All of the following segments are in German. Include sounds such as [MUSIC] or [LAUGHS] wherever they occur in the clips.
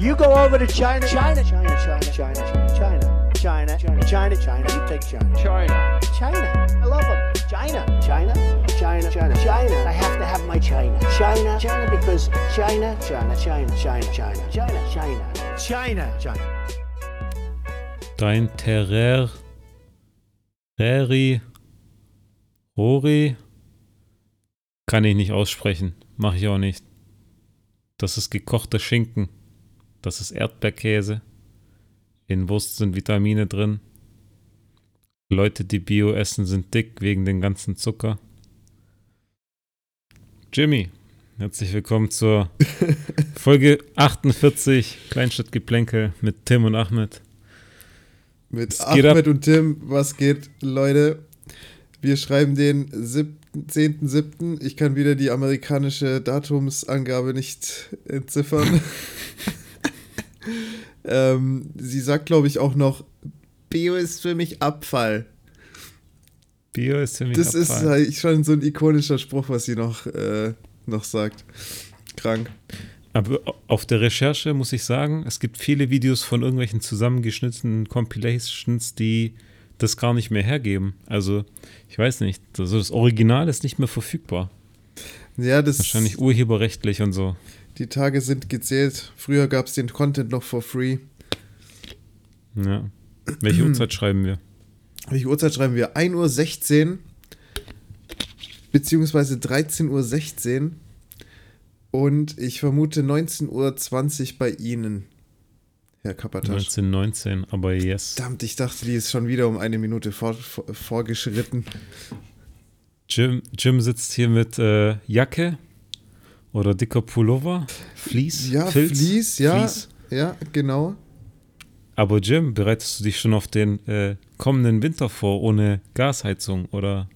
You go over to China, China, China, China, China, China, China, China, China, China. You take China, China, China. I love them. China, China, China, China, China. I have to have my China, China, China, because China, China, China, China, China, China, China, China, China. Dein Terrer, Reri, Rori, kann ich nicht aussprechen. Mache ich auch nicht. Das ist gekochter Schinken. Das ist Erdbeerkäse. In Wurst sind Vitamine drin. Leute, die Bio essen, sind dick wegen dem ganzen Zucker. Jimmy, herzlich willkommen zur [LAUGHS] Folge 48 Kleinstadtgeplänkel mit Tim und Ahmed. Mit Es Ahmed und Tim, was geht, Leute? Wir schreiben den 7. 10.7. Ich kann wieder die amerikanische Datumsangabe nicht entziffern. [LAUGHS] ähm, sie sagt, glaube ich, auch noch, Bio ist für mich Abfall. Bio ist für mich Das ist Abfall. halt schon so ein ikonischer Spruch, was sie noch, äh, noch sagt. Krank. Aber auf der Recherche muss ich sagen, es gibt viele Videos von irgendwelchen zusammengeschnittenen Compilations, die das gar nicht mehr hergeben. Also, ich weiß nicht. Also das Original ist nicht mehr verfügbar. Ja, das Wahrscheinlich urheberrechtlich und so. Die Tage sind gezählt. Früher gab es den Content noch for free. Ja. Welche Uhrzeit schreiben wir? Welche Uhrzeit schreiben wir? 1.16 Uhr beziehungsweise 13.16 Uhr und ich vermute 19.20 Uhr bei Ihnen, Herr Kapatasch. 1919, aber yes. Verdammt, ich dachte, die ist schon wieder um eine Minute vor, vor, vorgeschritten. Jim, Jim sitzt hier mit äh, Jacke oder dicker Pullover, Fleece, Ja, Filz, Fleece, ja, Fleece. ja, genau. Aber Jim, bereitest du dich schon auf den äh, kommenden Winter vor ohne Gasheizung oder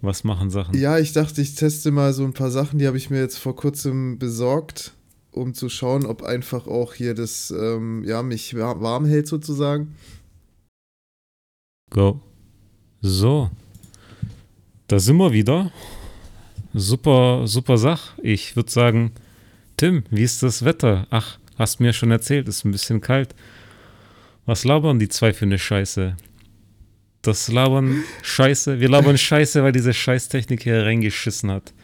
was machen Sachen? Ja, ich dachte, ich teste mal so ein paar Sachen, die habe ich mir jetzt vor kurzem besorgt, um zu schauen, ob einfach auch hier das, ähm, ja, mich wa- warm hält sozusagen. Go. So. Da sind wir wieder. Super, super Sach. Ich würde sagen, Tim, wie ist das Wetter? Ach, hast mir schon erzählt, ist ein bisschen kalt. Was labern die zwei für eine Scheiße? Das labern Scheiße. Wir labern [LAUGHS] Scheiße, weil diese Scheißtechnik hier reingeschissen hat.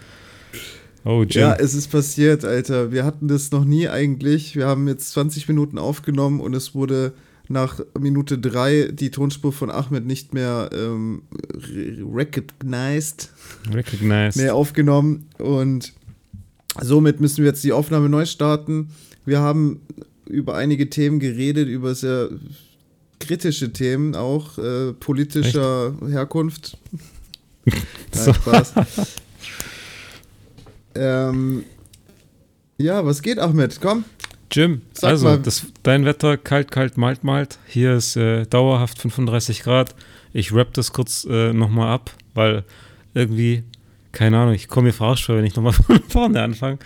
Oh, Jim. Ja, es ist passiert, Alter. Wir hatten das noch nie eigentlich. Wir haben jetzt 20 Minuten aufgenommen und es wurde nach Minute 3 die Tonspur von Ahmed nicht mehr ähm, re- recognized, Recognized. mehr aufgenommen. Und somit müssen wir jetzt die Aufnahme neu starten. Wir haben über einige Themen geredet, über sehr kritische Themen auch, äh, politischer Herkunft. [LAUGHS] So. Nein, Spaß. ähm, ja, was geht, Ahmed? Komm. Jim, Sag also. Das, dein Wetter kalt, kalt, malt, malt. Hier ist äh, dauerhaft 35 Grad. Ich rap das kurz äh, nochmal ab, weil irgendwie, keine Ahnung, ich komme mir verarscht vor, wenn ich nochmal [LAUGHS] von vorne anfange.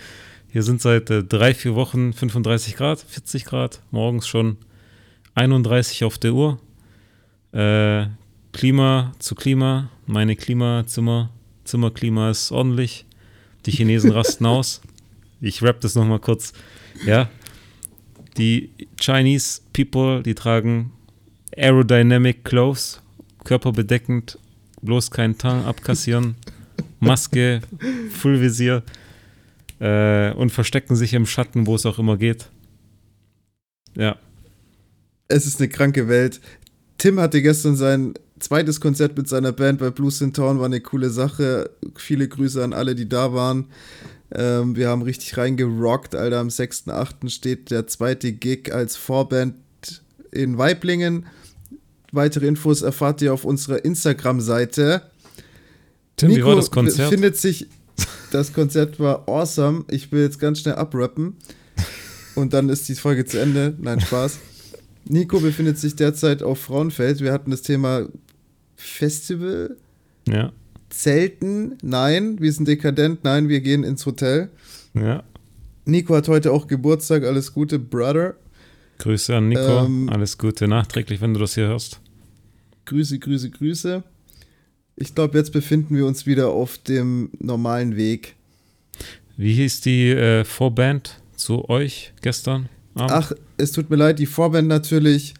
Hier sind seit äh, drei, vier Wochen 35 Grad, 40 Grad, morgens schon 31 auf der Uhr. Äh, Klima zu Klima, meine Klimazimmer, Zimmerklima ist ordentlich. Die Chinesen rasten [LAUGHS] aus. Ich rap das nochmal kurz. Ja, die Chinese People, die tragen aerodynamic clothes, körperbedeckend, bloß kein Teint abkassieren, [LAUGHS] Maske, Fullvisier äh, und verstecken sich im Schatten, wo es auch immer geht. Ja, Es ist eine kranke Welt. Tim hatte gestern sein zweites Konzert mit seiner Band bei Blues in Town, war eine coole Sache. Viele Grüße an alle, die da waren. Ähm, wir haben richtig reingerockt, Alter. Am 6.8. steht der zweite Gig als Vorband in Weiblingen. Weitere Infos erfahrt ihr auf unserer Instagram-Seite. Tim, wie war das Konzert? findet sich, das Konzert war awesome. Ich will jetzt ganz schnell abrappen. Und dann ist die Folge zu Ende. Nein, Spaß. Nico befindet sich derzeit auf Frauenfeld. Wir hatten das Thema Festival, Ja, Zelten. Nein, wir sind dekadent. Nein, wir gehen ins Hotel. ja. Nico hat heute auch Geburtstag. Alles Gute, Brother. Grüße an Nico. Ähm, Alles Gute nachträglich, wenn du das hier hörst. Grüße, Grüße, Grüße. Ich glaube, jetzt befinden wir uns wieder auf dem normalen Weg. Wie hieß die äh, Vorband zu euch gestern? Abend? Ach, es tut mir leid, die Vorband natürlich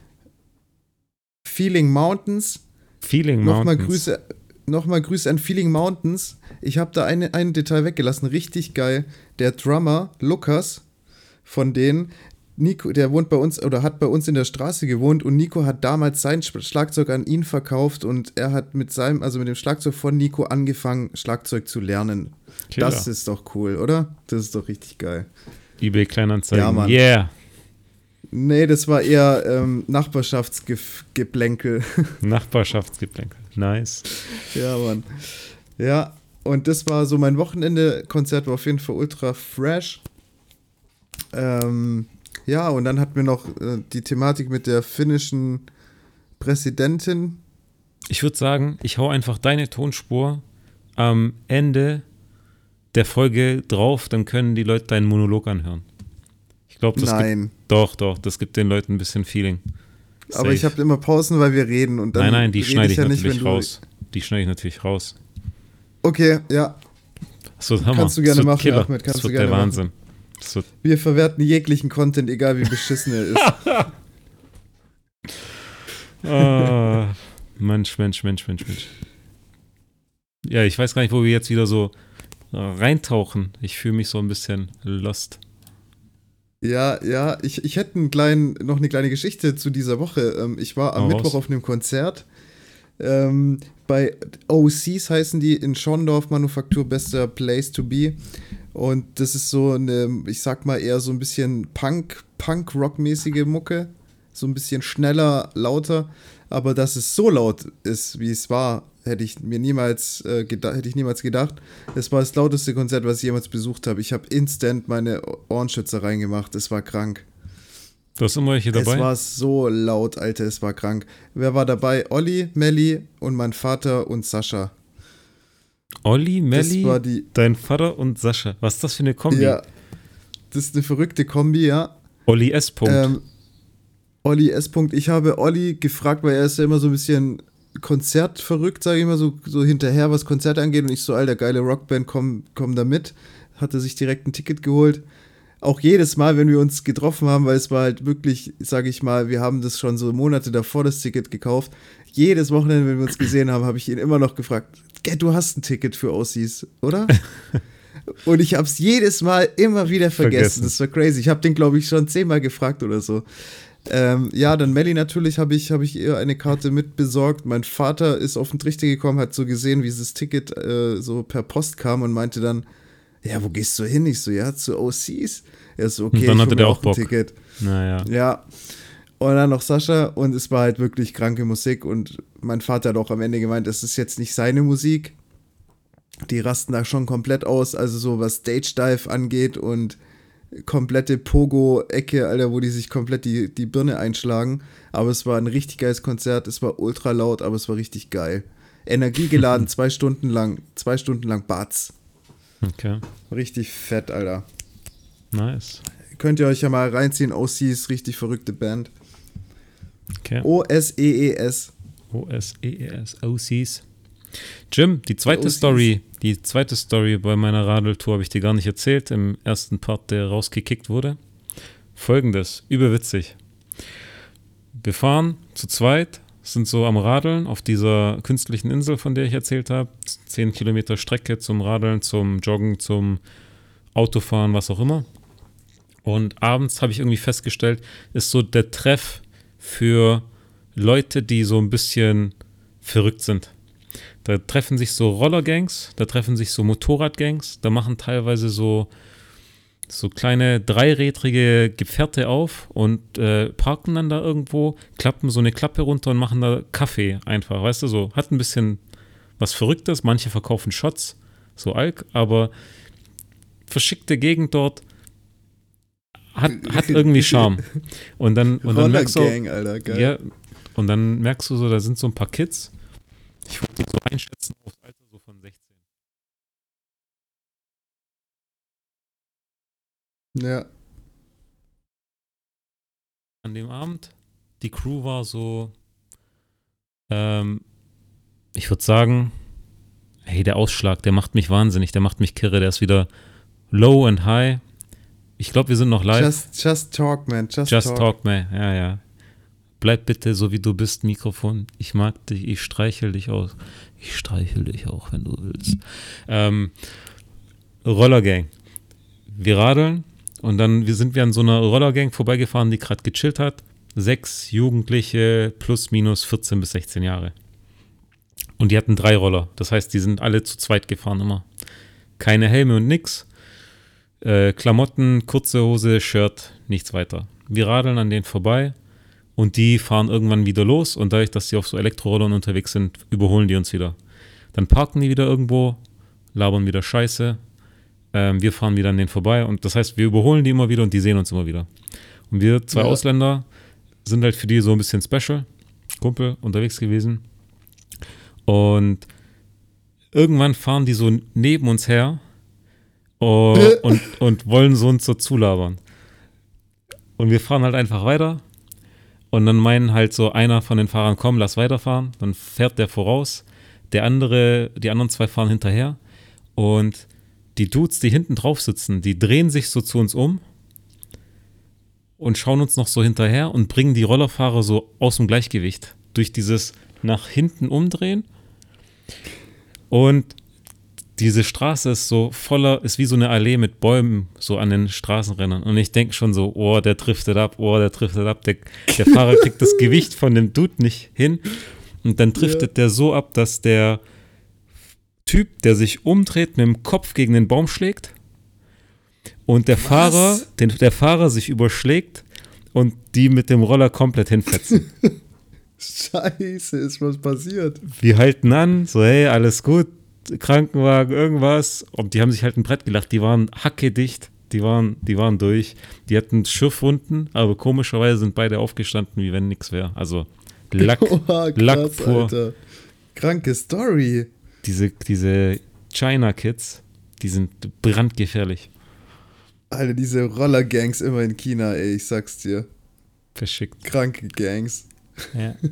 Feeling Mountains. Feeling Nochmal Mountains. Grüße, nochmal Grüße an Feeling Mountains. Ich habe da eine, ein Detail weggelassen, richtig geil. Der Drummer Lukas von denen, Nico, der wohnt bei uns oder hat bei uns in der Straße gewohnt und Nico hat damals sein Sch- Schlagzeug an ihn verkauft und er hat mit seinem, also mit dem Schlagzeug von Nico angefangen, Schlagzeug zu lernen. Killer. Das ist doch cool, oder? Das ist doch richtig geil. eBay Kleinanzeigen. Ja, Mann. Yeah. Nee, das war eher ähm, [LAUGHS] Nachbarschaftsgeplänkel. Nachbarschaftsgeplänkel. Nice. ja, Mann. Ja, und das war so mein Wochenende-Konzert, war auf jeden Fall ultra fresh. Ähm, ja, und dann hatten wir noch äh, die Thematik mit der finnischen Präsidentin. Ich würde sagen, ich hau einfach deine Tonspur am Ende der Folge drauf, dann können die Leute deinen Monolog anhören. Ich glaube, das gibt, Nein, doch, doch, das gibt den Leuten ein bisschen Feeling. Aber ich habe immer Pausen, weil wir reden und dann Nein, nein, die schneide ich ja nicht, natürlich du- raus. Die schneide ich natürlich raus. Okay, ja, Hammer. Kannst du gerne machen, Killer. Ahmed, kannst das wird der machen. Wahnsinn. Wird, wir verwerten jeglichen Content, egal wie beschissen er ist. [LAUGHS] ah, Mensch, Mensch, Mensch, Mensch, Mensch. Ja, ich weiß gar nicht, wo wir jetzt wieder so äh, reintauchen. Ich fühle mich so ein bisschen lost. Ja, ja, ich, ich hätte einen kleinen, noch eine kleine Geschichte zu dieser Woche. Ähm, ich war am Hau Mittwoch raus. auf einem Konzert ähm, bei OCs heißen die in Schorndorf Manufaktur, bester Place to be. Und das ist so eine, ich sag mal eher so ein bisschen Punk, Punk-Rock-mäßige Mucke. So ein bisschen schneller, lauter. Aber dass es so laut ist, wie es war, hätte ich mir niemals, äh, hätte ich niemals gedacht. Es war das lauteste Konzert, was ich jemals besucht habe. Ich habe instant meine Ohrenschützer reingemacht. Es war krank. Du hast immer welche dabei? Es war so laut, Alter, es war krank. Wer war dabei? Olli, Melli und mein Vater und Sascha. Olli, Melli, dein Vater und Sascha. Was ist das für eine Kombi? Ja. Das ist eine verrückte Kombi, ja. Olli S. Punkt. Ähm, Olli S. Ich habe Olli gefragt, weil er ist ja immer so ein bisschen konzertverrückt, sage ich mal, so, so hinterher, was Konzerte angeht. Und ich so, alter, geile Rockband, komm, komm da mit. Hat er sich direkt ein Ticket geholt. Auch jedes Mal, wenn wir uns getroffen haben, weil es war halt wirklich, sage ich mal, wir haben das schon so Monate davor das Ticket gekauft. Jedes Wochenende, wenn wir uns gesehen haben, habe ich ihn immer noch gefragt, "Gell, du hast ein Ticket für Aussies, oder? [LAUGHS] Und ich habe es jedes Mal immer wieder vergessen. Vergessen. Das war crazy. Ich habe den, glaube ich, schon zehnmal gefragt oder so. Ähm, ja, dann Melly natürlich habe ich, hab ich ihr eine Karte mitbesorgt. Mein Vater ist auf den Trichter gekommen, hat so gesehen, wie dieses Ticket äh, so per Post kam und meinte dann, ja, wo gehst du hin? Ich so, ja, zu OCs. Er so, okay, Und dann hatte der auch ein Bock. Ticket. naja. Ja. Und dann noch Sascha und es war halt wirklich kranke Musik und mein Vater hat auch am Ende gemeint, es ist jetzt nicht seine Musik. Die rasten da schon komplett aus, also so was Stage Dive angeht und komplette Pogo-Ecke, Alter, wo die sich komplett die, die Birne einschlagen. Aber es war ein richtig geiles Konzert, es war ultra laut, aber es war richtig geil. Energiegeladen, [LAUGHS] zwei Stunden lang, zwei Stunden lang Batz. Okay. Richtig fett, Alter. Nice. Könnt ihr euch ja mal reinziehen, OCs, richtig verrückte Band. Okay. O-S-E-E-S. O-S-E-E-S. OCs. Jim, die zweite. Story, die zweite Story bei meiner Radeltour habe ich dir gar nicht erzählt, im ersten Part, der rausgekickt wurde. Folgendes, überwitzig. Wir fahren zu zweit, sind so am Radeln auf dieser künstlichen Insel, von der ich erzählt habe. Zehn Kilometer Strecke zum Radeln, zum Joggen, zum Autofahren, was auch immer. Und abends habe ich irgendwie festgestellt, ist so der Treff für Leute, die so ein bisschen verrückt sind. Da treffen sich so Rollergangs, da treffen sich so Motorradgangs, da machen teilweise so, so kleine dreirädrige Gefährte auf und äh, parken dann da irgendwo, klappen so eine Klappe runter und machen da Kaffee einfach, weißt du, so. Hat ein bisschen was Verrücktes, manche verkaufen Shots, so Alk, aber verschickte Gegend dort hat, hat [LAUGHS] irgendwie Charme. Und dann, und dann merkst du, Rollergang, Alter, geil. ja, und dann merkst du so, da sind so ein paar Kids. Ich würde so einschätzen aufs Alter so von 16. Ja. An dem Abend, die Crew war so, ähm, ich würde sagen, hey, der Ausschlag, der macht mich wahnsinnig, der macht mich kirre, der ist wieder low and high. Ich glaube, wir sind noch live. Just, just talk, man. Just, Just talk. talk, man. Ja, ja. Bleib bitte so, wie du bist, Mikrofon. Ich mag dich, ich streichel dich aus. Ich streichel dich auch, wenn du willst. Ähm, Rollergang. Wir radeln und dann wir sind wir an so einer Rollergang vorbeigefahren, die gerade gechillt hat. Sechs Jugendliche plus minus 14 bis 16 Jahre. Und die hatten drei Roller. Das heißt, die sind alle zu zweit gefahren immer. Keine Helme und nix. Äh, Klamotten, kurze Hose, Shirt, nichts weiter. Wir radeln an denen vorbei und die fahren irgendwann wieder los und dadurch, dass sie auf so Elektrorollern unterwegs sind, überholen die uns wieder. Dann parken die wieder irgendwo, labern wieder Scheiße. Ähm, wir fahren wieder an denen vorbei und das heißt, wir überholen die immer wieder und die sehen uns immer wieder. Und wir zwei Ja. Ausländer sind halt für die so ein bisschen special, Kumpel unterwegs gewesen. Und irgendwann fahren die so neben uns her [LAUGHS] oh, und, und wollen so uns so zulabern. Und wir fahren halt einfach weiter. Und dann meinen halt so einer von den Fahrern, komm, lass weiterfahren. Dann fährt der voraus. Der andere, die anderen zwei fahren hinterher. Und die Dudes, die hinten drauf sitzen, die drehen sich so zu uns um und schauen uns noch so hinterher und bringen die Rollerfahrer so aus dem Gleichgewicht durch dieses nach hinten umdrehen. Und diese Straße ist so voller, ist wie so eine Allee mit Bäumen so an den Straßenrändern. Und ich denke schon so, oh, der driftet ab, oh, der driftet ab. Der, der Fahrer [LAUGHS] kriegt das Gewicht von dem Dude nicht hin. Und dann driftet der so ab, dass der Typ, der sich umdreht, mit dem Kopf gegen den Baum schlägt. Und der Fahrer, den, der Fahrer sich überschlägt und die mit dem Roller komplett hinfetzen. [LAUGHS] Scheiße, ist was passiert. Wir halten an, so, hey, alles gut, Krankenwagen, irgendwas. Und die haben sich halt ein Brett gelacht, die waren hackedicht, die waren, die waren durch. Die hatten Schiffwunden, aber komischerweise sind beide aufgestanden, wie wenn nichts wäre. Also Lack, [LAUGHS] Oha, Lack pur. Alter. Kranke Story. Diese, diese China-Kids, die sind brandgefährlich. Alter, diese Roller-Gangs immer in China, ey, ich sag's dir. Verschickt. Kranke Gangs. Ja. [LAUGHS]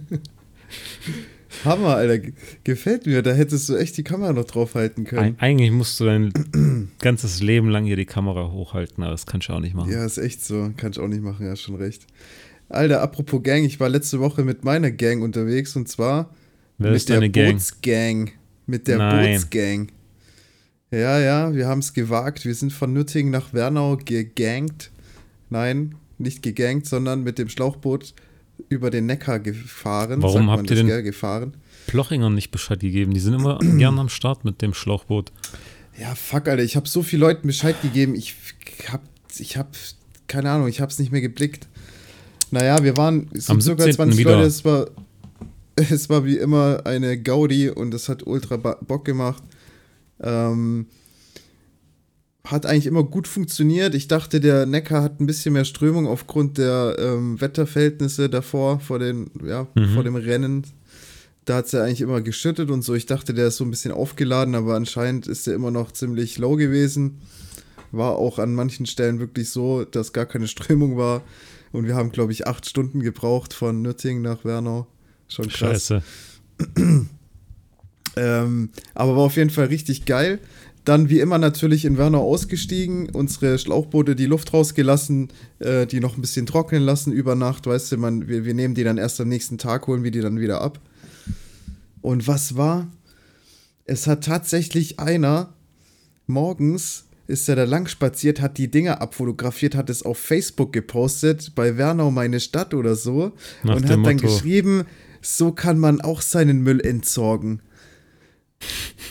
Hammer, Alter. Ge- Gefällt mir. Da hättest du echt die Kamera noch draufhalten können. Eig eigentlich musst du dein [CLEARS THROAT] ganzes Leben lang hier die Kamera hochhalten, aber das kannst du auch nicht machen. Ja, ist echt so. Kann ich auch nicht machen, ja, schon recht. Alter, apropos Gang, ich war letzte Woche mit meiner Gang unterwegs und zwar Wer mit der Gang? Bootsgang. Mit der Nein. Bootsgang. Ja, ja, wir haben es gewagt. Wir sind von Nürtingen nach Wernau gegangt. Nein, nicht gegangt, sondern mit dem Schlauchboot über den Neckar gefahren. Warum habt ihr das, gell, gefahren? Plochingern nicht Bescheid gegeben. Die sind immer [CLEARS THROAT] gern am Start mit dem Schlauchboot. Ja, fuck, Alter, ich habe so vielen Leuten Bescheid gegeben. Ich hab, ich hab, keine Ahnung, ich hab's nicht mehr geblickt. Naja, wir waren es Am sind sogar 17. 20 wieder. Leute. Es war, [LAUGHS] es war wie immer eine Gaudi und es hat ultra Bock gemacht. Ähm, hat eigentlich immer gut funktioniert. Ich dachte, der Neckar hat ein bisschen mehr Strömung aufgrund der ähm, Wetterverhältnisse davor, vor, den, ja, Mhm. vor dem Rennen. Da hat es ja eigentlich immer geschüttet und so. Ich dachte, der ist so ein bisschen aufgeladen, aber anscheinend ist der immer noch ziemlich low gewesen. War auch an manchen Stellen wirklich so, dass gar keine Strömung war. Und wir haben, glaube ich, acht Stunden gebraucht von Nürtingen nach Wernau. Schon krass. Scheiße. [CLEARS THROAT] Ähm, aber war auf jeden Fall richtig geil. Dann wie immer natürlich in Wernau ausgestiegen, unsere Schlauchboote die Luft rausgelassen, äh, die noch ein bisschen trocknen lassen über Nacht, weißt du, man, wir, wir nehmen die dann erst am nächsten Tag, holen wir die dann wieder ab. Und was war? Es hat tatsächlich einer morgens ist er da lang spaziert, hat die Dinger abfotografiert, hat es auf Facebook gepostet, bei Wernau meine Stadt oder so Nach und hat dann Motto. geschrieben, so kann man auch seinen Müll entsorgen.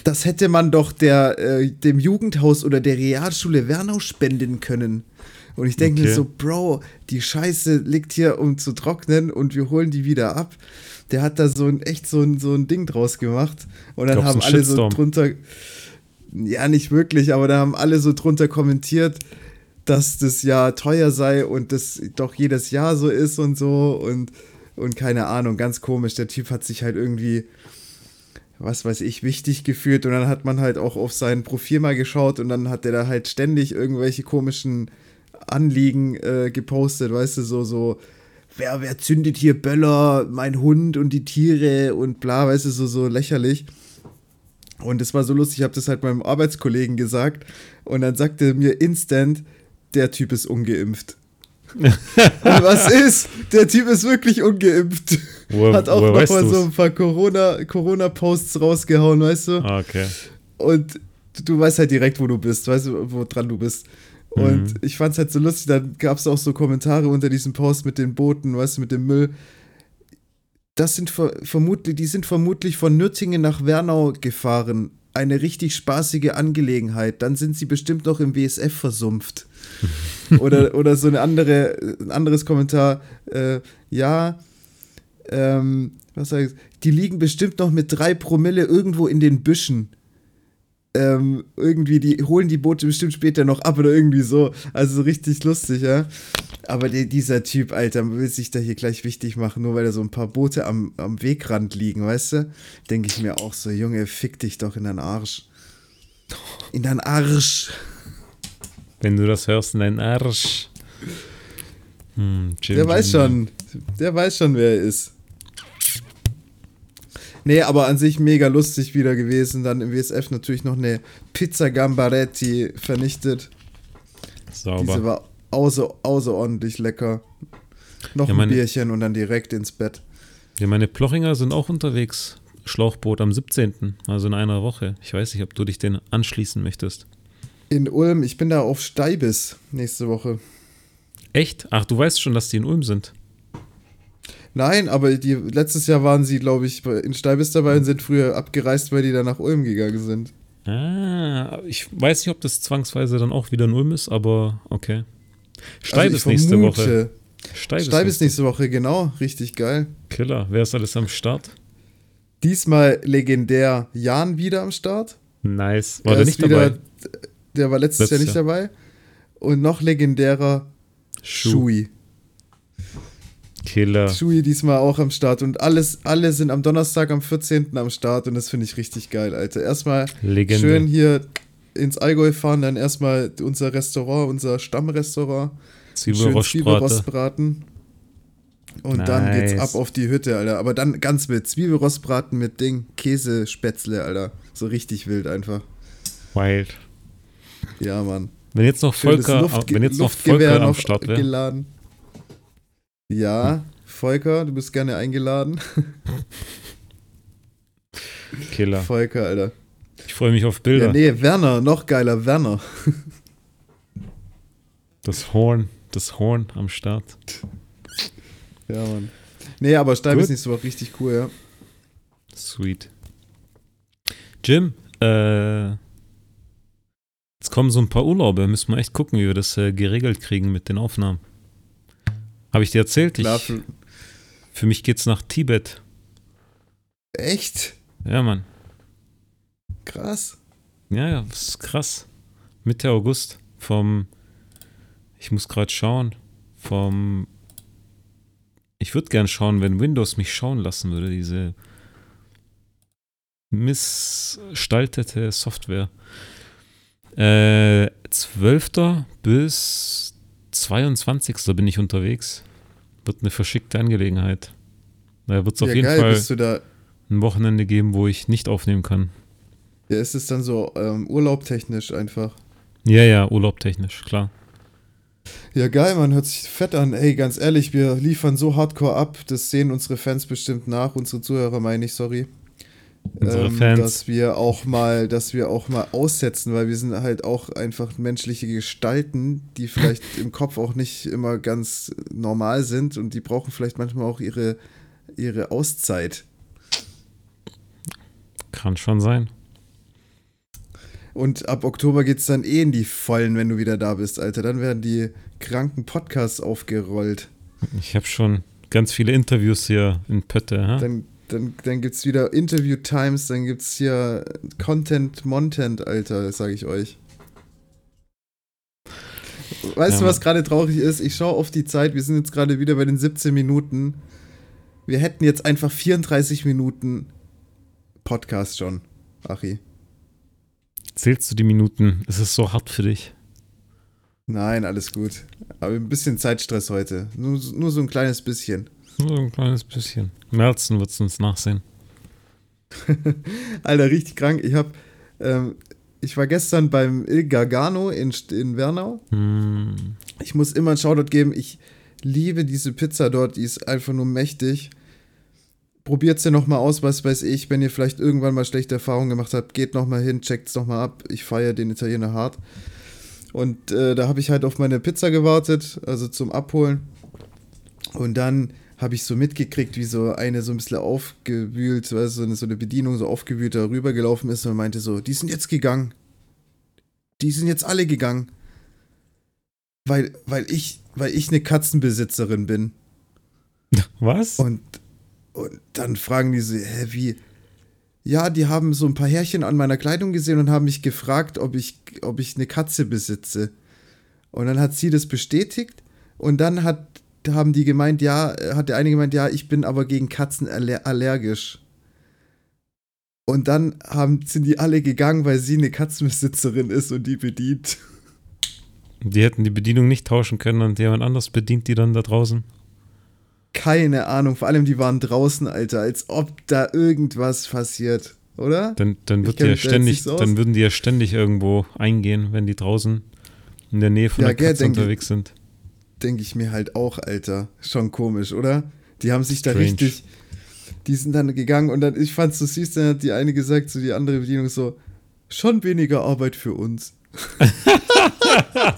Das hätte man doch der, äh, dem Jugendhaus oder der Realschule Wernau spenden können. Und ich denke mir Okay. so, Bro, die Scheiße liegt hier, um zu trocknen und wir holen die wieder ab. Der hat da so ein echt so ein, so ein Ding draus gemacht. Und dann haben alle Shitstorm? so drunter, ja, nicht wirklich, aber da haben alle so drunter kommentiert, dass das ja teuer sei und das doch jedes Jahr so ist und so und, und keine Ahnung, ganz komisch. Der Typ hat sich halt irgendwie, was weiß ich, wichtig gefühlt und dann hat man halt auch auf sein Profil mal geschaut und dann hat der da halt ständig irgendwelche komischen Anliegen äh, gepostet, weißt du, so, so, wer, wer zündet hier Böller, mein Hund und die Tiere und bla, weißt du, so, so lächerlich. Und es war so lustig, ich habe das halt meinem Arbeitskollegen gesagt und dann sagte mir instant, der Typ ist ungeimpft. [LAUGHS] Und was ist? Der Typ ist wirklich ungeimpft. Woher- Hat auch woher noch weißt mal so ein paar Corona- Corona-Posts rausgehauen, weißt du? Ah, okay. Und du, du weißt halt direkt, wo du bist, weißt du, wo dran du bist. Und Mhm. ich fand's halt so lustig, dann gab es auch so Kommentare unter diesem Post mit den Booten, weißt du, mit dem Müll. Das sind ver vermutlich, die sind vermutlich von Nürtingen nach Wernau gefahren. Eine richtig spaßige Angelegenheit. Dann sind sie bestimmt noch im WSF versumpft. [LAUGHS] oder, oder so eine andere, ein anderes Kommentar. Äh, ja, ähm, was sag ich? Die liegen bestimmt noch mit drei Promille irgendwo in den Büschen. Ähm, irgendwie, die holen die Boote bestimmt später noch ab oder irgendwie so. Also richtig lustig, ja. Aber die, dieser Typ, Alter, will sich da hier gleich wichtig machen, nur weil da so ein paar Boote am, am Wegrand liegen, weißt du? Denke ich mir auch so, Junge, fick dich doch in deinen Arsch. In deinen Arsch. Wenn du das hörst in deinen Arsch. Hm, Jim, Der weiß Jim. schon, der weiß schon, wer er ist. Nee, aber an sich mega lustig wieder gewesen. Dann im WSF natürlich noch eine Pizza Gambaretti vernichtet. Diese Sauber. war außer, außerordentlich lecker. Noch Ja, ein meine- Bierchen und dann direkt ins Bett. Ja, meine Plochinger sind auch unterwegs. Schlauchboot am 17., also in einer Woche. Ich weiß nicht, ob du dich den anschließen möchtest. In Ulm, ich bin da auf Steibis nächste Woche. Echt? Ach, du weißt schon, dass die in Ulm sind. Nein, aber die, letztes Jahr waren sie, glaube ich, in Steibis dabei und sind früher abgereist, weil die dann nach Ulm gegangen sind. Ah, ich weiß nicht, ob das zwangsweise dann auch wieder in Ulm ist, aber okay. Steib Also nächste Woche. Steib, Steibis nächste Woche, genau. Richtig geil. Killer. Wer ist alles am Start? Diesmal legendär Jan wieder am Start. Nice. War Er der nicht wieder, dabei? Der war letztes, Letztes Jahr nicht Jahr. dabei. Und noch legendärer. Shui. Killer. Shui diesmal auch am Start. Und alles, alle sind am Donnerstag, am 14. am Start. Und das finde ich richtig geil, Alter. Erstmal Legende. schön hier ins Allgäu fahren, dann erstmal unser Restaurant, unser Stammrestaurant. Zwiebelrostbraten. Und dann geht's Nice. ab auf die Hütte, Alter. Aber dann ganz mit Zwiebelrostbraten mit Ding, Käsespätzle, Alter. So richtig wild einfach. Wild. Ja, Mann. Wenn jetzt noch Volker, Luftge- wenn jetzt noch Volker am Start wäre. geladen. Ja, Volker, du bist gerne eingeladen. [LAUGHS] Killer. Volker, Alter. Ich freue mich auf Bilder. Ja, nee, Werner, noch geiler, Werner. [LAUGHS] Das Horn, das Horn am Start. Ja, Mann. Nee, aber Steib ist nicht so richtig cool, ja. Sweet. Jim, äh, jetzt kommen so ein paar Urlaube. Müssen wir echt gucken, wie wir das äh, geregelt kriegen mit den Aufnahmen. Habe ich dir erzählt? Ich, für, für mich geht's nach Tibet. echt? Ja, Mann. Krass. Ja, ja, das ist krass. Mitte August vom, ich muss gerade schauen, vom, ich würde gern schauen, wenn Windows mich schauen lassen würde, diese missgestaltete Software. Äh, 12. bis 22. bin ich unterwegs. Wird eine verschickte Angelegenheit. Da wird es auf ja, jeden geil, Fall ein Wochenende geben, wo ich nicht aufnehmen kann. Ja, ist es dann so ähm, urlaubtechnisch einfach. Ja, ja, urlaubtechnisch, klar. Ja, geil, man hört sich fett an. Ey, ganz ehrlich, wir liefern so hardcore ab. Das sehen unsere Fans bestimmt nach, unsere Zuhörer meine ich, sorry. Unsere ähm, Fans. Dass wir auch mal, dass wir auch mal aussetzen, weil wir sind halt auch einfach menschliche Gestalten, die [LAUGHS] vielleicht im Kopf auch nicht immer ganz normal sind und die brauchen vielleicht manchmal auch ihre, ihre Auszeit. Kann schon sein. Und ab Oktober geht es dann eh in die Vollen, wenn du wieder da bist, Alter. Dann werden die kranken Podcasts aufgerollt. Ich habe schon ganz viele Interviews hier in Pötte. Ha? Dann, dann, dann gibt es wieder Interview-Times, dann gibt es hier Content, Montent, Alter, sage ich euch. Weißt Ja, du, was gerade traurig ist? Ich schaue auf die Zeit, wir sind jetzt gerade wieder bei den 17 Minuten. Wir hätten jetzt einfach 34 Minuten Podcast schon, Achi. Zählst du die Minuten? Es ist so hart für dich. Nein, alles gut. Aber ein bisschen Zeitstress heute. Nur, nur so ein kleines bisschen. Nur ein kleines bisschen. Merzen wird es uns nachsehen. [LAUGHS] Alter, richtig krank. Ich habe ähm, ich war gestern beim Il Gargano in, in Wernau. Hm. Ich muss immer einen Shoutout geben. Ich liebe diese Pizza dort. Die ist einfach nur mächtig. Probiert sie nochmal aus, was weiß ich. Wenn ihr vielleicht irgendwann mal schlechte Erfahrungen gemacht habt, geht nochmal hin, checkt es nochmal ab. Ich feiere den Italiener hart. Und äh, da habe ich halt auf meine Pizza gewartet, also zum Abholen. Und dann habe ich so mitgekriegt, wie so eine so ein bisschen aufgewühlt, weißt, so, eine, so eine Bedienung so aufgewühlt da rübergelaufen ist und meinte so, die sind jetzt gegangen. Die sind jetzt alle gegangen. Weil, weil ich, weil ich eine Katzenbesitzerin bin. [LAUGHS] Was? Und, und dann fragen die so, hä, wie? Ja, die haben so ein paar Härchen an meiner Kleidung gesehen und haben mich gefragt, ob ich, ob ich eine Katze besitze. Und dann hat sie das bestätigt und dann hat haben die gemeint, ja, hat der eine gemeint, ja, ich bin aber gegen Katzen aller allergisch. Und dann haben, sind die alle gegangen, weil sie eine Katzenbesitzerin ist und die bedient. [LAUGHS] Die hätten die Bedienung nicht tauschen können und jemand anders bedient die dann da draußen. Keine Ahnung, vor allem die waren draußen, Alter, als ob da irgendwas passiert, oder? Dann, dann, wird die ja ständig, so dann würden die ja ständig irgendwo eingehen, wenn die draußen in der Nähe von ja, der Katze unterwegs sind denke ich mir halt auch, Alter. Schon komisch, oder? Die haben sich Strange. da richtig. Die sind dann gegangen und dann, ich fand's so süß, dann hat die eine gesagt zu so die andere Bedienung so, schon weniger Arbeit für uns. [LAUGHS]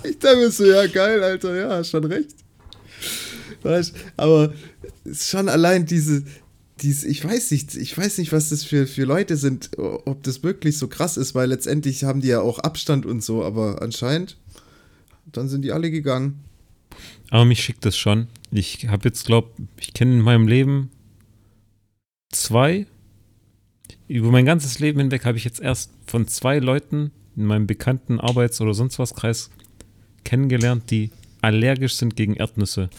ich dachte mir so, ja, geil, Alter, ja, schon recht. Weißt, aber schon allein diese, diese, ich weiß nicht, ich weiß nicht, was das für, für Leute sind, ob das wirklich so krass ist, weil letztendlich haben die ja auch Abstand und so, aber anscheinend, dann sind die alle gegangen. Aber mich schickt das schon. Ich habe jetzt, glaube ich, kenne in meinem Leben zwei. Über mein ganzes Leben hinweg habe ich jetzt erst von zwei Leuten in meinem bekannten Arbeits- oder sonst was Kreis kennengelernt, die allergisch sind gegen Erdnüsse.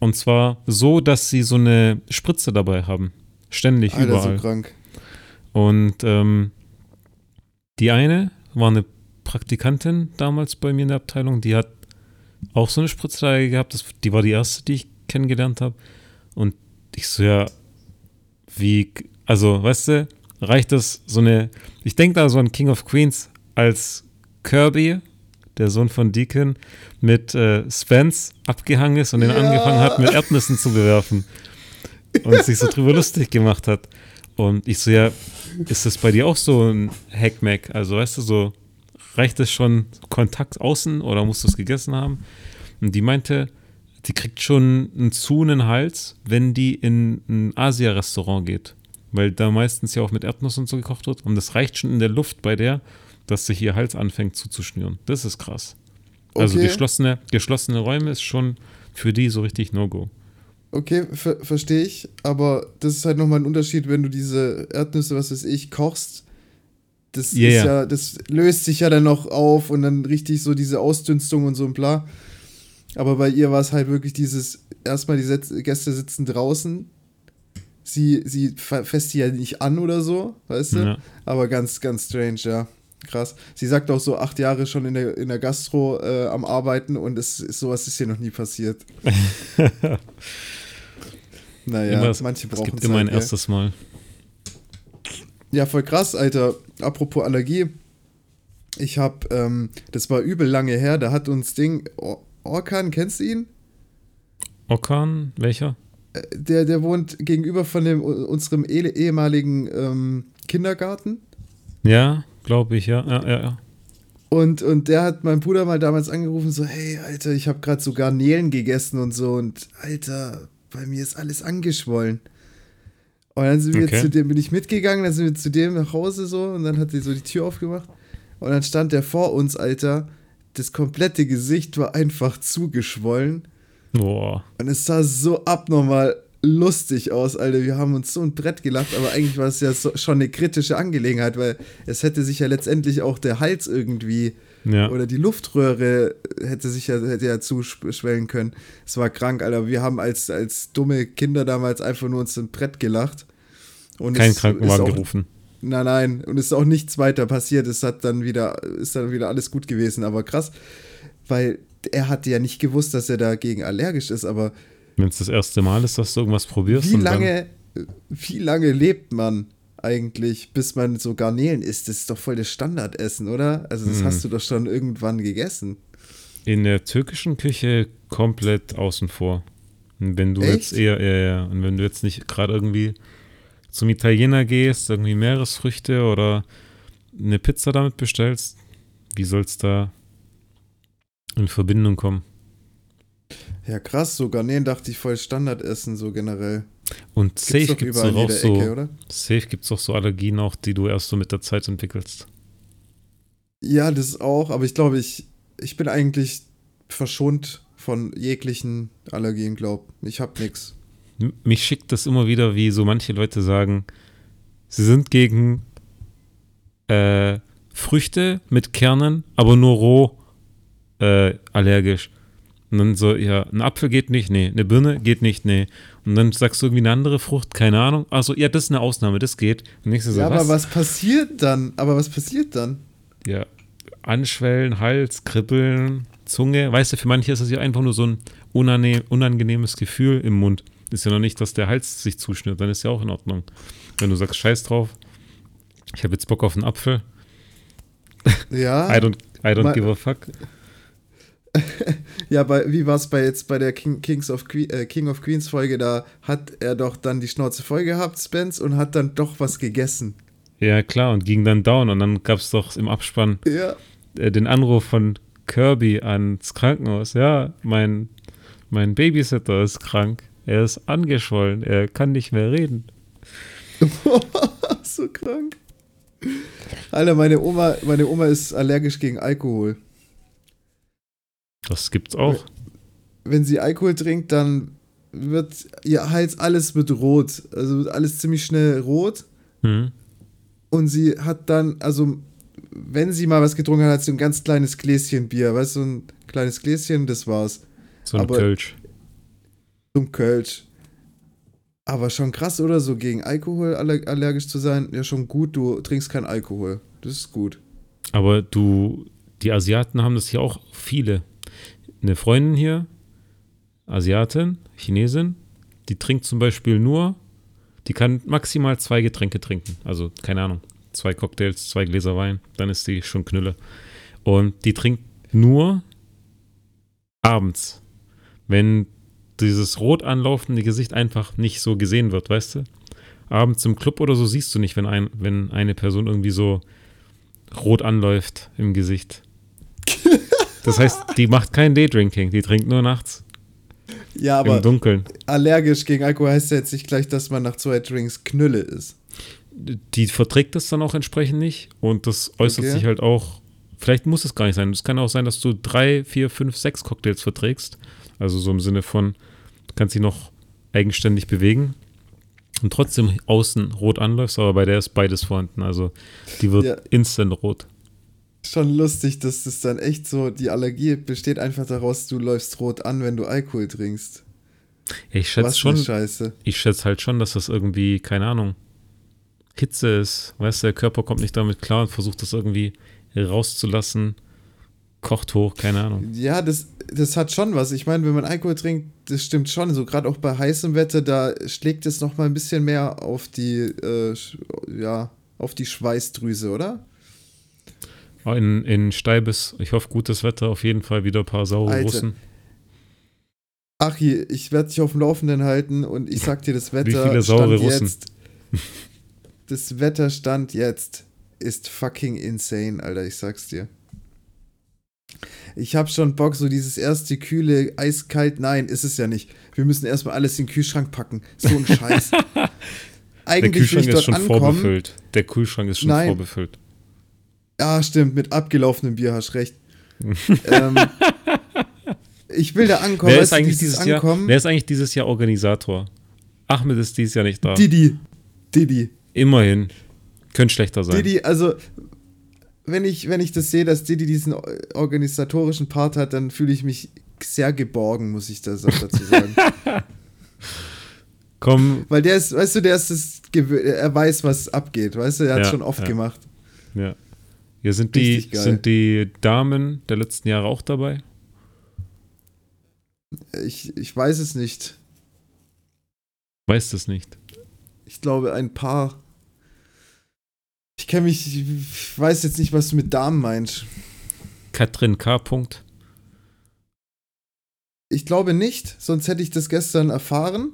Und zwar so, dass sie so eine Spritze dabei haben. Ständig, Alter, überall. So krank. Und ähm, die eine war eine Praktikantin damals bei mir in der Abteilung, die hat auch so eine Spritzlage gehabt. Das, die war die erste, die ich kennengelernt habe. Und ich so, ja, wie, also, weißt du, reicht das so eine, ich denke da so an King of Queens als Kirby, der Sohn von Deacon, mit äh, Spence abgehangen ist und ja. ihn angefangen hat, mit Erdnüssen zu bewerfen. Und sich so drüber lustig gemacht hat. Und ich so, ja, ist das bei dir auch so ein Hackmack? Also, weißt du, so, reicht es schon Kontakt außen oder musst du es gegessen haben? Und die meinte, die kriegt schon einen zu einen Hals, wenn die in ein Asia-Restaurant geht. Weil da meistens ja auch mit Erdnuss und so gekocht wird. Und das reicht schon in der Luft bei der, dass sich ihr Hals anfängt zuzuschnüren. Das ist krass. Also okay. Also geschlossene, geschlossene Räume ist schon für die so richtig No-Go. Okay, ver verstehe ich. Aber das ist halt nochmal ein Unterschied, wenn du diese Erdnüsse, was weiß ich, kochst das yeah. ist ja, das löst sich ja dann noch auf und dann richtig so diese Ausdünstung und so und bla. Aber bei ihr war es halt wirklich dieses, erstmal die Gäste sitzen draußen, sie, sie fässt die ja nicht an oder so, weißt du? Ja. Aber ganz, ganz strange, ja. Krass. Sie sagt auch so, acht Jahre schon in der, in der Gastro äh, am Arbeiten und es, ist, sowas ist hier noch nie passiert. [LAUGHS] naja, immer, manche brauchen es gibt immer halt, ein erstes Mal. Ja, voll krass, Alter. Apropos Allergie. Ich hab, ähm, das war übel lange her, da hat uns Ding, Or Orkan, kennst du ihn? Orkan, welcher? Äh, der, der wohnt gegenüber von dem, unserem ehemaligen ähm, Kindergarten. Ja, glaube ich, ja, ja, ja, ja. Und, und der hat mein Bruder mal damals angerufen, so, hey, Alter, ich habe gerade so Garnelen gegessen und so. Und Alter, bei mir ist alles angeschwollen. Und dann sind wir okay. zu dem, bin ich mitgegangen, dann sind wir zu dem nach Hause so und dann hat sie so die Tür aufgemacht. Und dann stand der vor uns, Alter. Das komplette Gesicht war einfach zugeschwollen. Boah. Und es sah so abnormal lustig aus, Alter. Wir haben uns so ein Brett gelacht, aber eigentlich war es ja so, schon eine kritische Angelegenheit, weil es hätte sich ja letztendlich auch der Hals irgendwie ja. oder die Luftröhre hätte sich ja, hätte ja zuschwellen können. Es war krank, Alter. Wir haben als, als dumme Kinder damals einfach nur uns ein Brett gelacht. Und Kein Krankenwagen auch, gerufen. Nein, nein. Und es ist auch nichts weiter passiert. Es hat dann wieder, ist dann wieder alles gut gewesen. Aber krass, weil er hatte ja nicht gewusst, dass er dagegen allergisch ist, aber. Wenn es das erste Mal ist, dass du irgendwas probierst. Wie lange, wie lange lebt man? Eigentlich, bis man so Garnelen isst. Das ist doch voll das Standardessen, oder? Also das Hm. hast du doch schon irgendwann gegessen. In der türkischen Küche komplett außen vor. Und wenn du Echt? jetzt eher, ja, ja, und wenn du jetzt nicht gerade irgendwie zum Italiener gehst, irgendwie Meeresfrüchte oder eine Pizza damit bestellst, wie soll's da in Verbindung kommen? Ja, krass, so Garnelen dachte ich voll Standardessen, so generell. Und Gibt's safe doch in auch so, Ecke, safe gibt's auch so Allergien auch, die du erst so mit der Zeit entwickelst. Ja, das auch, aber ich glaube, ich, ich bin eigentlich verschont von jeglichen Allergien, glaub. Ich hab nix. Mich schickt das immer wieder, wie so manche Leute sagen, sie sind gegen äh, Früchte mit Kernen, aber nur roh äh, allergisch. Und dann so, ja, ein Apfel geht nicht, nee, eine Birne geht nicht, nee. Und dann sagst du irgendwie eine andere Frucht, keine Ahnung. Also, ja, das ist eine Ausnahme, das geht. Und du so, ja, was? aber was passiert dann? Aber was passiert dann? Ja, Anschwellen, Hals, Kribbeln, Zunge. Weißt du, für manche ist das ja einfach nur so ein unangenehm, unangenehmes Gefühl im Mund. Ist ja noch nicht, dass der Hals sich zuschnürt, dann ist ja auch in Ordnung. Wenn du sagst, scheiß drauf, ich habe jetzt Bock auf einen Apfel, Ja. [LAUGHS] I don't, I don't give a fuck. [LAUGHS] Ja, bei, wie war es bei jetzt bei der King, Kings of Que äh, King of Queens Folge? Da hat er doch dann die Schnauze voll gehabt, Spence, und hat dann doch was gegessen. Ja, klar, und ging dann down. Und dann gab es doch im Abspann Ja. äh, den Anruf von Kirby ans Krankenhaus. Ja, mein, mein Babysitter ist krank. Er ist angeschwollen. Er kann nicht mehr reden. [LAUGHS] so krank. Alter, meine Oma, meine Oma ist allergisch gegen Alkohol. Das gibt's auch. Wenn sie Alkohol trinkt, dann wird ihr Hals alles wird rot. Also wird alles ziemlich schnell rot. Hm. Und sie hat dann, also wenn sie mal was getrunken hat, hat sie ein ganz kleines Gläschen Bier. Weißt du, so ein kleines Gläschen, das war's. So ein Aber- Kölsch. Zum Kölsch. Aber schon krass, oder? So gegen Alkohol aller allergisch zu sein. Ja, schon gut, du trinkst keinen Alkohol. Das ist gut. Aber du, die Asiaten haben das hier auch viele. Eine Freundin hier, Asiatin, Chinesin, die trinkt zum Beispiel nur, die kann maximal zwei Getränke trinken. Also, keine Ahnung, zwei Cocktails, zwei Gläser Wein, dann ist die schon Knülle. Und die trinkt nur abends, wenn dieses rot anlaufende Gesicht einfach nicht so gesehen wird, weißt du? Abends im Club oder so siehst du nicht, wenn, ein, wenn eine Person irgendwie so rot anläuft im Gesicht. [LAUGHS] Das heißt, die macht kein Daydrinking, die trinkt nur nachts Ja, im aber Dunkeln. allergisch gegen Alkohol heißt ja jetzt nicht gleich, dass man nach zwei Drinks Knülle ist. Die verträgt das dann auch entsprechend nicht und das äußert Okay. sich halt auch, vielleicht muss es gar nicht sein. Es kann auch sein, dass du drei, vier, fünf, sechs Cocktails verträgst. Also so im Sinne von, du kannst dich noch eigenständig bewegen und trotzdem außen rot anläufst, aber bei der ist beides vorhanden. Also die wird Ja. instant rot. Schon lustig, dass das dann echt so, die Allergie besteht einfach daraus, du läufst rot an, wenn du Alkohol trinkst. Ich schätze schon, Scheiße. ich schätze halt schon, dass das irgendwie, keine Ahnung, Hitze ist. Weißt du, der Körper kommt nicht damit klar und versucht das irgendwie rauszulassen. Kocht hoch, keine Ahnung. Ja, das, das hat schon was. Ich meine, wenn man Alkohol trinkt, das stimmt schon. So gerade auch bei heißem Wetter, da schlägt es noch mal ein bisschen mehr auf die, äh, ja, auf die Schweißdrüse, oder? In, in Steibes, ich hoffe, gutes Wetter, auf jeden Fall wieder ein paar saure Alter, Russen. Achi, ich werde dich auf dem Laufenden halten und ich sag dir, das [LAUGHS] Wetter viele saure stand Russen? jetzt. [LAUGHS] Das Wetterstand jetzt ist fucking insane, Alter, ich sag's dir. Ich hab schon Bock, so dieses erste kühle, eiskalt. Nein, ist es ja nicht. Wir müssen erstmal alles in den Kühlschrank packen. So ein [LAUGHS] Scheiß. Der Eigentlich will Kühlschrank ist schon ankommen. vorbefüllt. Der Kühlschrank ist schon Nein. vorbefüllt. Ja, stimmt, mit abgelaufenem Bier hast recht. [LAUGHS] ähm, ich will da ankommen. Wer ist, eigentlich dieses dieses Jahr, Ankommen. wer ist eigentlich dieses Jahr Organisator? Ahmed ist dieses Jahr nicht da. Didi. Didi. Immerhin. Könnte schlechter sein. Didi, also wenn ich, wenn ich das sehe, dass Didi diesen organisatorischen Part hat, dann fühle ich mich sehr geborgen, muss ich das auch dazu sagen. [LAUGHS] Komm, Weil der ist, weißt du, der ist das, er weiß, was abgeht, weißt du, er hat Ja, schon oft ja. gemacht. ja. Hier sind die, geil. sind die Damen der letzten Jahre auch dabei. Ich, ich weiß es nicht. Weiß das nicht. Ich glaube, ein paar. kenne mich, ich weiß jetzt nicht, was du mit Damen meinst. Katrin K. Punkt. Ich glaube nicht, sonst hätte ich das gestern erfahren.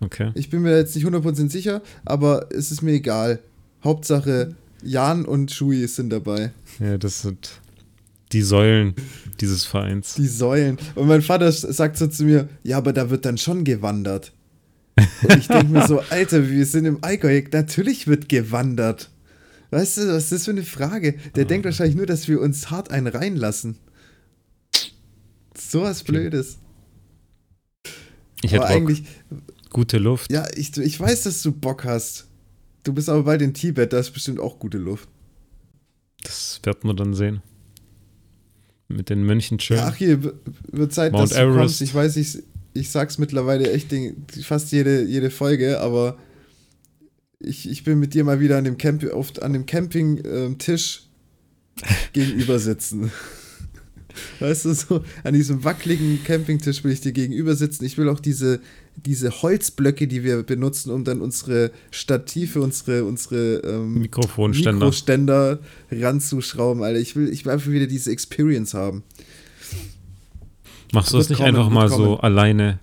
Okay. Ich bin mir jetzt nicht 100% sicher, aber es ist mir egal. Hauptsache, Jan und Shui sind dabei. Ja, das sind die Säulen dieses Vereins. Die Säulen. Und mein Vater sagt so zu mir, ja, aber da wird dann schon gewandert. Und ich denke mir so, [LAUGHS] Alter, wir sind im Allgäu, natürlich wird gewandert. Weißt du, was ist das für eine Frage? Der Ah. denkt wahrscheinlich nur, dass wir uns hart einen reinlassen. So was Blödes. Ich hätte Bock. eigentlich, Gute Luft. ja, ich, ich weiß, dass du Bock hast. Du bist aber bald in Tibet, da ist bestimmt auch gute Luft. Das wird man dann sehen. Mit den Mönchen schön. Ja, ach hier, wird Zeit, Mount dass du Everest. kommst. Ich weiß, ich, ich sag's mittlerweile echt fast jede, jede Folge, aber ich, ich bin mit dir mal wieder an dem, Camp, oft an dem Campingtisch [LAUGHS] gegenüber sitzen. Weißt du, so an diesem wackeligen Campingtisch will ich dir gegenüber sitzen. Ich will auch diese, diese Holzblöcke, die wir benutzen, um dann unsere Stative, unsere, unsere ähm, Mikrofonständer. Mikroständer ranzuschrauben, Alter. Ich will, ich will einfach wieder diese Experience haben. Machst du das Wird nicht kommen, einfach mal so kommen. alleine,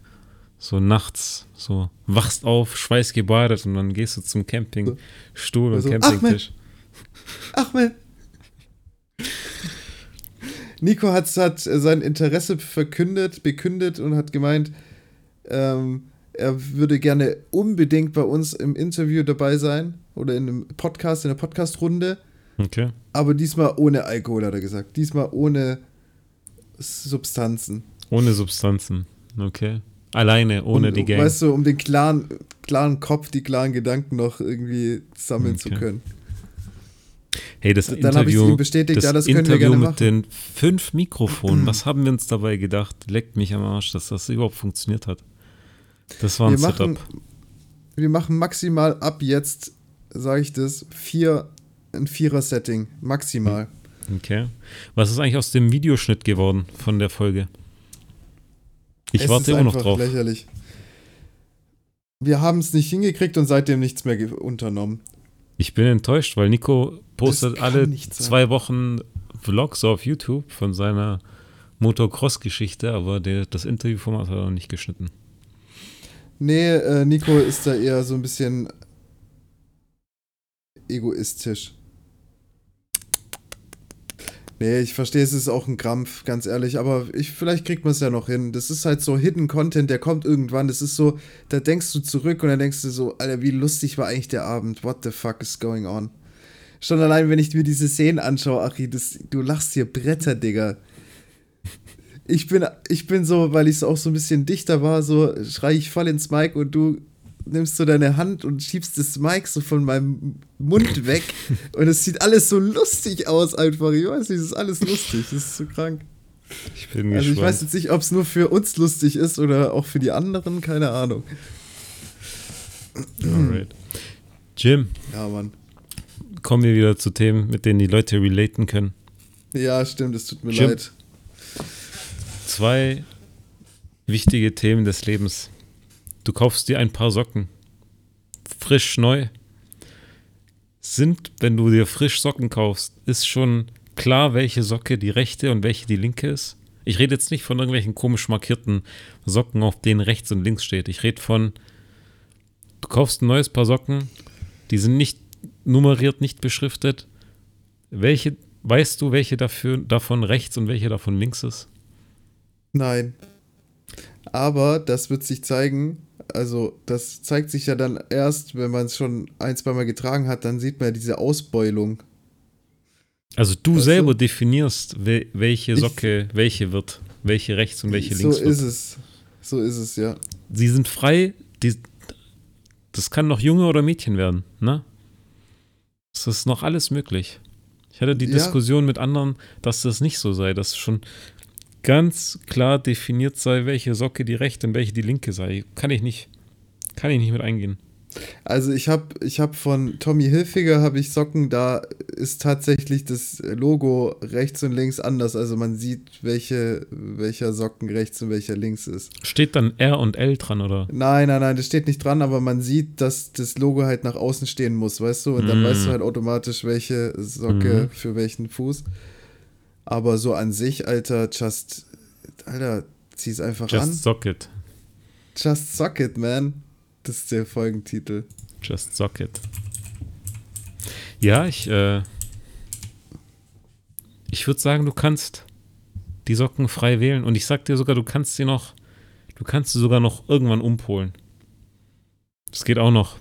so nachts, so wachst auf, schweißgebadet und dann gehst du zum Campingstuhl und Also, Campingtisch. Ahmed! Nico hat, hat sein Interesse verkündet, bekündet und hat gemeint, ähm, er würde gerne unbedingt bei uns im Interview dabei sein oder in einem Podcast, in der Podcast-Runde, Okay. aber diesmal ohne Alkohol, hat er gesagt. Diesmal ohne Substanzen. Ohne Substanzen. Okay. Alleine, ohne um, die Gang. Weißt du, um den klaren, klaren Kopf, die klaren Gedanken noch irgendwie sammeln zu Okay. können. Hey, das Dann Interview, das ja, das Interview mit machen. den fünf Mikrofonen, [CLEARS THROAT] was haben wir uns dabei gedacht? Leckt mich am Arsch, dass das überhaupt funktioniert hat. Das war ein wir machen, Setup. wir machen maximal ab jetzt, sage ich das, vier, ein Vierer-Setting. Maximal. Okay. Was ist eigentlich aus dem Videoschnitt geworden von der Folge? Ich Es warte immer noch drauf. lächerlich. Wir haben es nicht hingekriegt und seitdem nichts mehr unternommen. Ich bin enttäuscht, weil Nico postet alle zwei Wochen Vlogs auf YouTube von seiner Motocross-Geschichte, aber der, das Interviewformat hat er noch nicht geschnitten. Nee, äh, Nico ist da eher so ein bisschen egoistisch. Nee, ich verstehe, es ist auch ein Krampf, ganz ehrlich, aber ich, vielleicht kriegt man es ja noch hin. Das ist halt so Hidden Content, der kommt irgendwann. Das ist so, da denkst du zurück und dann denkst du so, Alter, wie lustig war eigentlich der Abend? What the fuck is going on? Schon allein, wenn ich mir diese Szenen anschaue, Achi, das, du lachst hier Bretter, Digga. Ich bin, ich bin so, weil ich so auch so ein bisschen dichter war, so schrei ich voll ins Mic und du nimmst so deine Hand und schiebst das Mic so von meinem Mund weg [LAUGHS] und es sieht alles so lustig aus einfach. Ich weiß nicht, es ist alles lustig, das ist so krank. Ich bin Also ich gespannt. weiß jetzt nicht, ob es nur für uns lustig ist oder auch für die anderen, keine Ahnung. Alright. Jim, Ja, Mann. Kommen wir wieder zu Themen, mit denen die Leute relaten können. Ja, stimmt, es tut mir Jim. leid. Zwei wichtige Themen des Lebens. Du kaufst dir ein paar Socken. Frisch neu. Sind, wenn du dir frisch Socken kaufst, ist schon klar, welche Socke die rechte und welche die linke ist? Ich rede jetzt nicht von irgendwelchen komisch markierten Socken, auf denen rechts und links steht. Ich rede von, du kaufst ein neues Paar Socken, die sind nicht nummeriert, nicht beschriftet. Welche, weißt du, welche dafür, davon rechts und welche davon links ist? Nein. Aber das wird sich zeigen. Also, das zeigt sich ja dann erst, wenn man es schon ein, zweimal getragen hat, dann sieht man ja diese Ausbeulung. Also du Weißt selber du? definierst, wel- welche Ich- Socke welche wird, welche rechts und welche so links ist wird. es. So ist es, ja. Sie sind frei, die, das kann noch Junge oder Mädchen werden, ne? Das ist noch alles möglich. Ich hatte die Ja. Diskussion mit anderen, dass das nicht so sei, dass schon ganz klar definiert sei, welche Socke die rechte und welche die linke sei. Kann ich nicht, kann ich nicht mit eingehen. Also ich habe ich hab von Tommy Hilfiger habe ich Socken, da ist tatsächlich das Logo rechts und links anders. Also man sieht, welche, welcher Socken rechts und welcher links ist. Steht dann R und L dran, oder? Nein, nein, nein, das steht nicht dran, aber man sieht, dass das Logo halt nach außen stehen muss, weißt du? Und dann Mm. weißt du halt automatisch, welche Socke Mhm. für welchen Fuß. Aber so an sich, Alter, just, Alter, zieh's einfach an. Just Socket. Just Sock It, man. Das ist der Folgentitel. Just Socket. Ja, ich, äh, ich würde sagen, du kannst die Socken frei wählen und ich sag dir sogar, du kannst sie noch, du kannst sie sogar noch irgendwann umpolen. Das geht auch noch.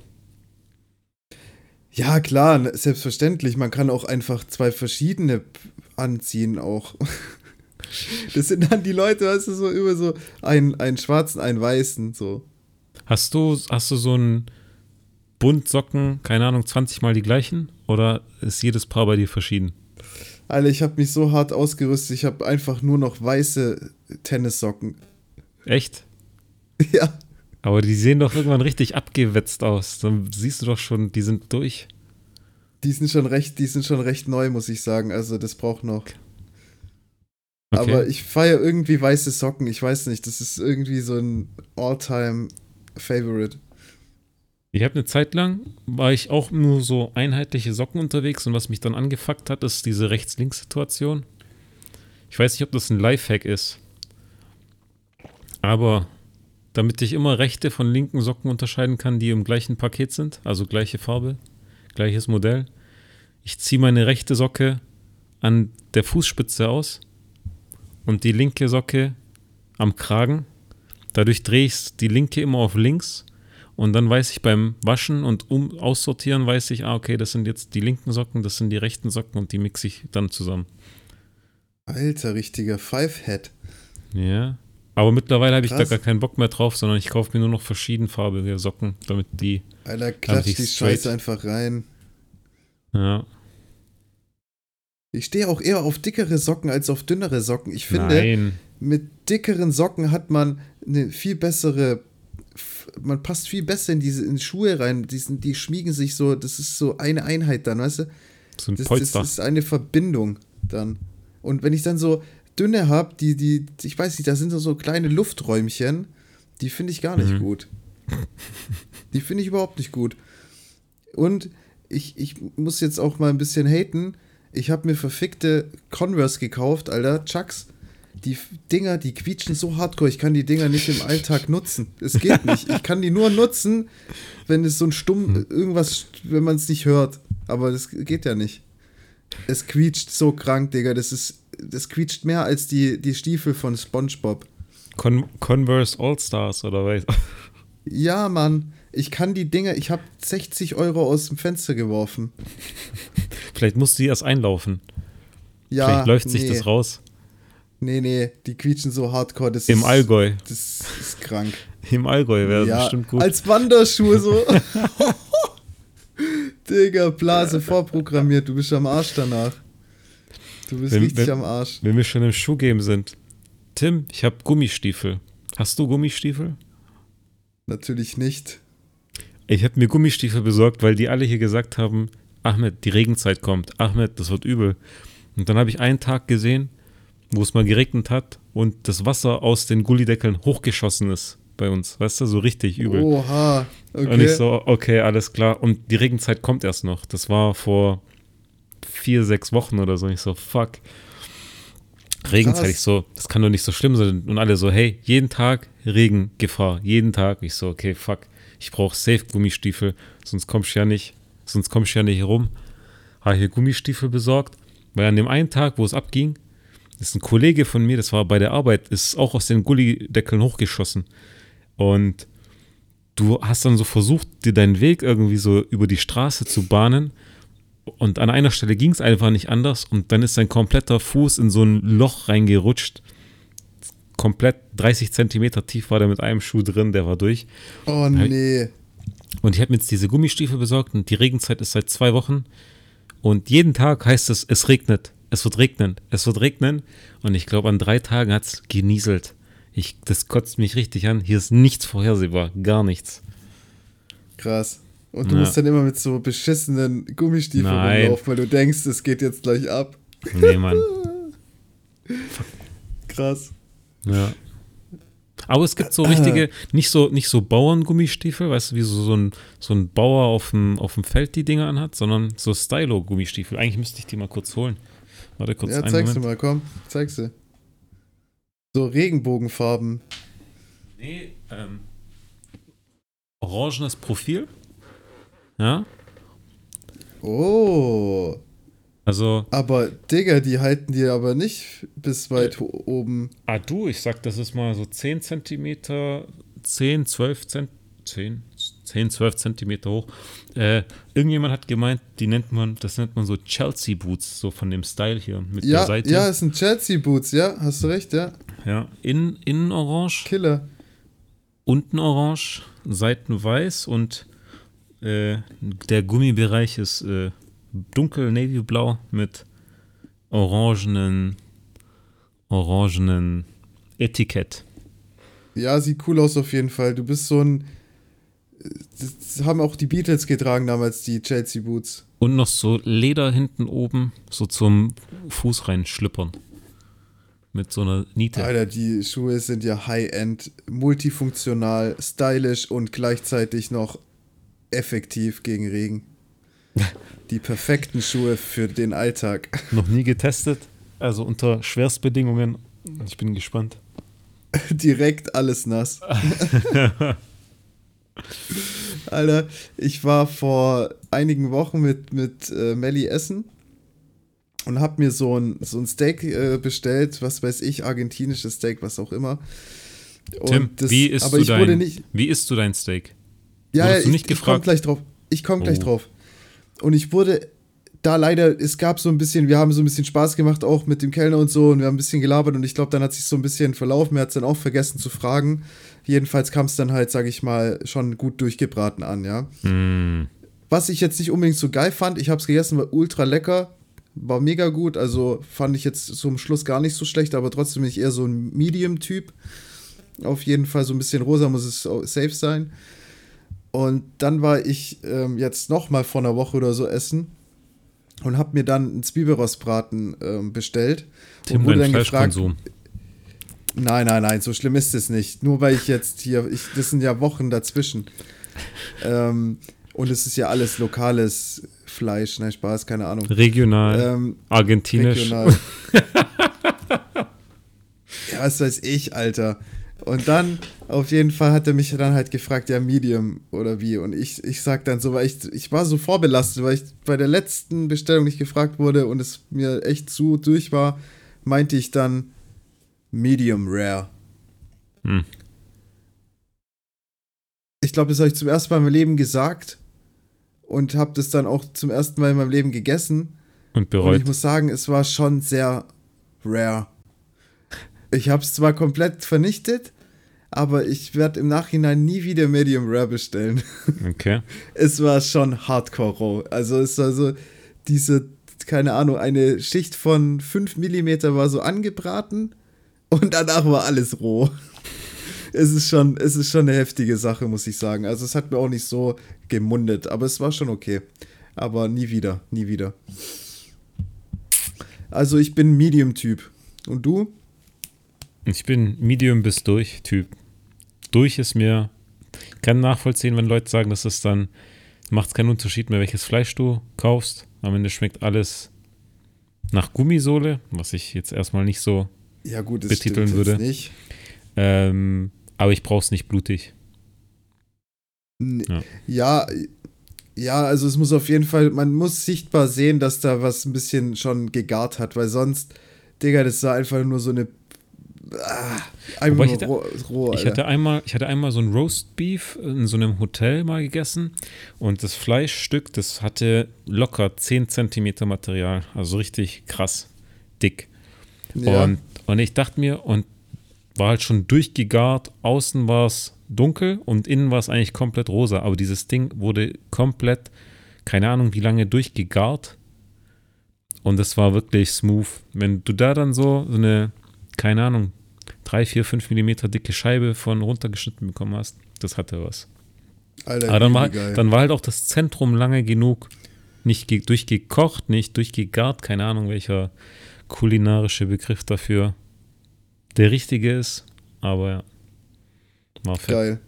Ja, klar, ne, selbstverständlich. Man kann auch einfach zwei verschiedene anziehen auch. [LAUGHS] Das sind dann die Leute, weißt du, so über so einen, einen schwarzen, einen weißen, so. Hast du, hast du so einen Bund Socken, keine Ahnung, 20 mal die gleichen? Oder ist jedes Paar bei dir verschieden? Alter, ich habe mich so hart ausgerüstet, ich habe einfach nur noch weiße Tennissocken. Echt? [LAUGHS] Ja. Aber die sehen doch irgendwann richtig abgewetzt aus. Dann siehst du doch schon, die sind durch. Die sind schon recht, die sind schon recht neu, muss ich sagen. Also das braucht noch. Okay. Aber ich feiere irgendwie weiße Socken. Ich weiß nicht, das ist irgendwie so ein All-Time-Favorite. Ich habe eine Zeit lang, war ich auch nur so einheitliche Socken unterwegs und was mich dann angefuckt hat, ist diese Rechts-Links-Situation. Ich weiß nicht, ob das ein Lifehack ist. Aber damit ich immer rechte von linken Socken unterscheiden kann, die im gleichen Paket sind, also gleiche Farbe, gleiches Modell, ich ziehe meine rechte Socke an der Fußspitze aus und die linke Socke am Kragen. Dadurch drehe ich die linke immer auf links und dann weiß ich beim Waschen und um aussortieren, weiß ich, ah, okay, das sind jetzt die linken Socken, das sind die rechten Socken und die mixe ich dann zusammen. Alter, richtiger Five-Head. Ja. Aber mittlerweile habe ich da gar keinen Bock mehr drauf, sondern ich kaufe mir nur noch verschiedenfarbige Socken, damit die, Alter, klatsch ich die. Scheiße einfach rein. ja. Ich stehe auch eher auf dickere Socken als auf dünnere Socken. Ich finde, Nein. mit dickeren Socken hat man eine viel bessere. Man passt viel besser in diese in Schuhe rein. Die, sind, die schmiegen sich so, das ist so eine Einheit dann, weißt du? So ein Das, das ist eine Verbindung dann. Und wenn ich dann so dünne habe, die, die, ich weiß nicht, da sind so, so kleine Lufträumchen, die finde ich gar nicht Mhm. gut. Die finde ich überhaupt nicht gut. Und ich, ich muss jetzt auch mal ein bisschen haten. Ich habe mir verfickte Converse gekauft, Alter, Chucks. Die Dinger, die quietschen so hardcore, ich kann die Dinger nicht im Alltag nutzen. Es geht [LAUGHS] nicht. Ich kann die nur nutzen, wenn es so ein stumm, irgendwas, wenn man es nicht hört. Aber das geht ja nicht. Es quietscht so krank, Digga. Das ist, das quietscht mehr als die, die Stiefel von SpongeBob. Con Converse All-Stars oder was? [LAUGHS] Ja, Mann. Ich kann die Dinger, ich habe 60 Euro aus dem Fenster geworfen. [LAUGHS] Vielleicht musst du die erst einlaufen. Ja, Vielleicht läuft sich nee. das raus. Nee, nee, die quietschen so hardcore. Das Im ist, Allgäu. Das ist krank. [LAUGHS] Im Allgäu wäre ja, bestimmt gut. als Wanderschuhe so. [LAUGHS] [LAUGHS] Digga, Blase vorprogrammiert. Du bist am Arsch danach. Du bist Wenn- richtig wenn- am Arsch. Wenn wir schon im Schuhgame sind. Tim, ich habe Gummistiefel. Hast du Gummistiefel? Natürlich nicht. Ich habe mir Gummistiefel besorgt, weil die alle hier gesagt haben, Ahmed, die Regenzeit kommt. Ahmed, das wird übel. Und dann habe ich einen Tag gesehen, wo es mal geregnet hat und das Wasser aus den Gullideckeln hochgeschossen ist bei uns. Weißt du, so richtig übel. Oha. Und Okay. ich so, okay, alles klar. Und die Regenzeit kommt erst noch. Das war vor vier, sechs Wochen oder so. Und ich so, fuck. Regenzeit, ich so, das kann doch nicht so schlimm sein. Und alle so, hey, jeden Tag Regengefahr, jeden Tag. Ich so, okay, fuck, ich brauche safe Gummistiefel, sonst kommst du ja nicht, sonst kommst du ja nicht rum. Habe hier Gummistiefel besorgt, weil an dem einen Tag, wo es abging, ist ein Kollege von mir, das war bei der Arbeit, ist auch aus den Gullideckeln hochgeschossen. Und du hast dann so versucht, dir deinen Weg irgendwie so über die Straße zu bahnen. Und an einer Stelle ging es einfach nicht anders. Und dann ist sein kompletter Fuß in so ein Loch reingerutscht. Komplett 30 Zentimeter tief war der mit einem Schuh drin, der war durch. Oh nee. Und ich habe mir jetzt diese Gummistiefel besorgt und die Regenzeit ist seit zwei Wochen. Und jeden Tag heißt es, es regnet. Es wird regnen. Es wird regnen. Und ich glaube, an drei Tagen hat es genieselt. Ich, das kotzt mich richtig an. Hier ist nichts vorhersehbar. Gar nichts. Krass. Und du Ja. musst dann immer mit so beschissenen Gummistiefeln Nein. rumlaufen, weil du denkst, es geht jetzt gleich ab. Nee, Mann. [LAUGHS] Krass. Ja. Aber es gibt so richtige, nicht so, nicht so Bauerngummistiefel, weißt du, wie so, so, ein, so ein Bauer auf dem, auf dem Feld die Dinger anhat, sondern so Stylo-Gummistiefel. Eigentlich müsste ich die mal kurz holen. Warte kurz Ja, einen zeigst Moment. du mal, komm, zeigst du. So Regenbogenfarben. Nee, ähm, orangenes Profil. Ja, Oh. also, Aber, Digga, die halten dir aber nicht bis weit ho- oben. ah du, ich sag, das ist mal so 10 Zentimeter, 10, 12 Zent, 10, 10, 12 Zentimeter hoch. Äh, irgendjemand hat gemeint, die nennt man, das nennt man so Chelsea Boots, so von dem Style hier mit der Ja, Seite. ja, es sind Chelsea Boots, ja, hast du recht, ja. Ja, innen, innen orange, Killer. unten orange, Seiten weiß und äh, der Gummibereich ist äh, dunkel navyblau mit orangenen, orangenen Etikett. Ja, sieht cool aus auf jeden Fall. Du bist so ein. Das haben auch die Beatles getragen damals, die Chelsea Boots. Und noch so Leder hinten oben, so zum Fuß reinschlüppern. Mit so einer Niete. Alter, die Schuhe sind ja High-End, multifunktional, stylisch und gleichzeitig noch effektiv gegen Regen. [LAUGHS] Die perfekten Schuhe für den Alltag. Noch nie getestet. Also unter Schwerstbedingungen. Ich bin gespannt. [LAUGHS] Direkt alles nass. [LAUGHS] [LAUGHS] Alter, ich war vor einigen Wochen mit, mit äh, Melli essen und hab mir so ein, so ein Steak äh, bestellt, was weiß ich, argentinisches Steak, was auch immer. Und Tim, das- wie isst aber du ich wurde dein, nicht, wie isst du dein Steak? Ja, Wurdest ja, du ich, nicht ich komme gleich drauf. Ich komme gleich Oh. drauf. Und ich wurde da leider, es gab so ein bisschen, wir haben so ein bisschen Spaß gemacht, auch mit dem Kellner und so, und wir haben ein bisschen gelabert und ich glaube, dann hat sich so ein bisschen verlaufen. Er hat es dann auch vergessen zu fragen. Jedenfalls kam es dann halt, sage ich mal, schon gut durchgebraten an, ja. Hm, Was ich jetzt nicht unbedingt so geil fand, ich habe es gegessen, war ultra lecker, war mega gut, also fand ich jetzt zum Schluss gar nicht so schlecht, aber trotzdem bin ich eher so ein Medium-Typ. Auf jeden Fall so ein bisschen rosa muss es safe sein. Und dann war ich ähm, jetzt noch mal vor einer Woche oder so essen und habe mir dann einen Zwiebelrostbraten ähm, bestellt. Tim, und wurde dann gefragt, Fleischkonsum. Nein, nein, nein, so schlimm ist es nicht. Nur weil ich jetzt hier, ich, das sind ja Wochen dazwischen. ähm, und es ist ja alles lokales Fleisch, nein, Spaß, keine Ahnung. Regional, Ähm, argentinisch. regional. [LAUGHS] ja, was weiß ich, Alter. Und dann, auf jeden Fall, hat er mich dann halt gefragt, ja, Medium oder wie. Und ich, ich sag dann so, weil ich, ich war so vorbelastet, weil ich bei der letzten Bestellung nicht gefragt wurde und es mir echt zu durch war, meinte ich dann Medium Rare. Hm. Ich glaube, das habe ich zum ersten Mal in meinem Leben gesagt und habe das dann auch zum ersten Mal in meinem Leben gegessen. Und Und bereut. ich muss sagen, es war schon sehr rare. Ich habe es zwar komplett vernichtet, aber ich werde im Nachhinein nie wieder Medium Rare bestellen. [LAUGHS] Okay. es war schon hardcore roh. Also es war so diese, keine Ahnung, eine Schicht von 5 mm war so angebraten und danach war alles roh. Es ist schon, es ist schon eine heftige Sache, muss ich sagen. Also es hat mir auch nicht so gemundet, aber es war schon okay. Aber nie wieder, nie wieder. Also ich bin Medium-Typ. Und du? Ich bin Medium bis durch Typ. Durch ist mir, ich kann nachvollziehen, wenn Leute sagen, dass es dann macht es keinen Unterschied mehr, welches Fleisch du kaufst. Am Ende schmeckt alles nach Gummisohle, was ich jetzt erstmal nicht so, Ja gut, das Betiteln würde. nicht. ähm, aber ich brauche es nicht blutig. N- Ja. Ja, ja, also es muss auf jeden Fall, man muss sichtbar sehen, dass da was ein bisschen schon gegart hat, weil sonst, Digga, das war einfach nur so eine. Ah, ich hatte- roh, roh Ich hatte einmal, ich hatte einmal so ein Roast Beef in so einem Hotel mal gegessen und das Fleischstück, das hatte locker 10 Zentimeter Material, also richtig krass dick. ja. Und, und ich dachte mir, und war halt schon durchgegart, außen war es dunkel und innen war es eigentlich komplett rosa, aber dieses Ding wurde komplett, keine Ahnung wie lange, durchgegart. Und es war wirklich smooth. Wenn du da dann so, so eine, keine Ahnung, 3, 4, 5 Millimeter dicke Scheibe von runtergeschnitten bekommen hast, das hatte was. Alter, Aber dann war, dann war halt auch das Zentrum lange genug nicht ge durchgekocht, nicht durchgegart, keine Ahnung, welcher kulinarische Begriff dafür der richtige ist, aber ja. War fett. Geil.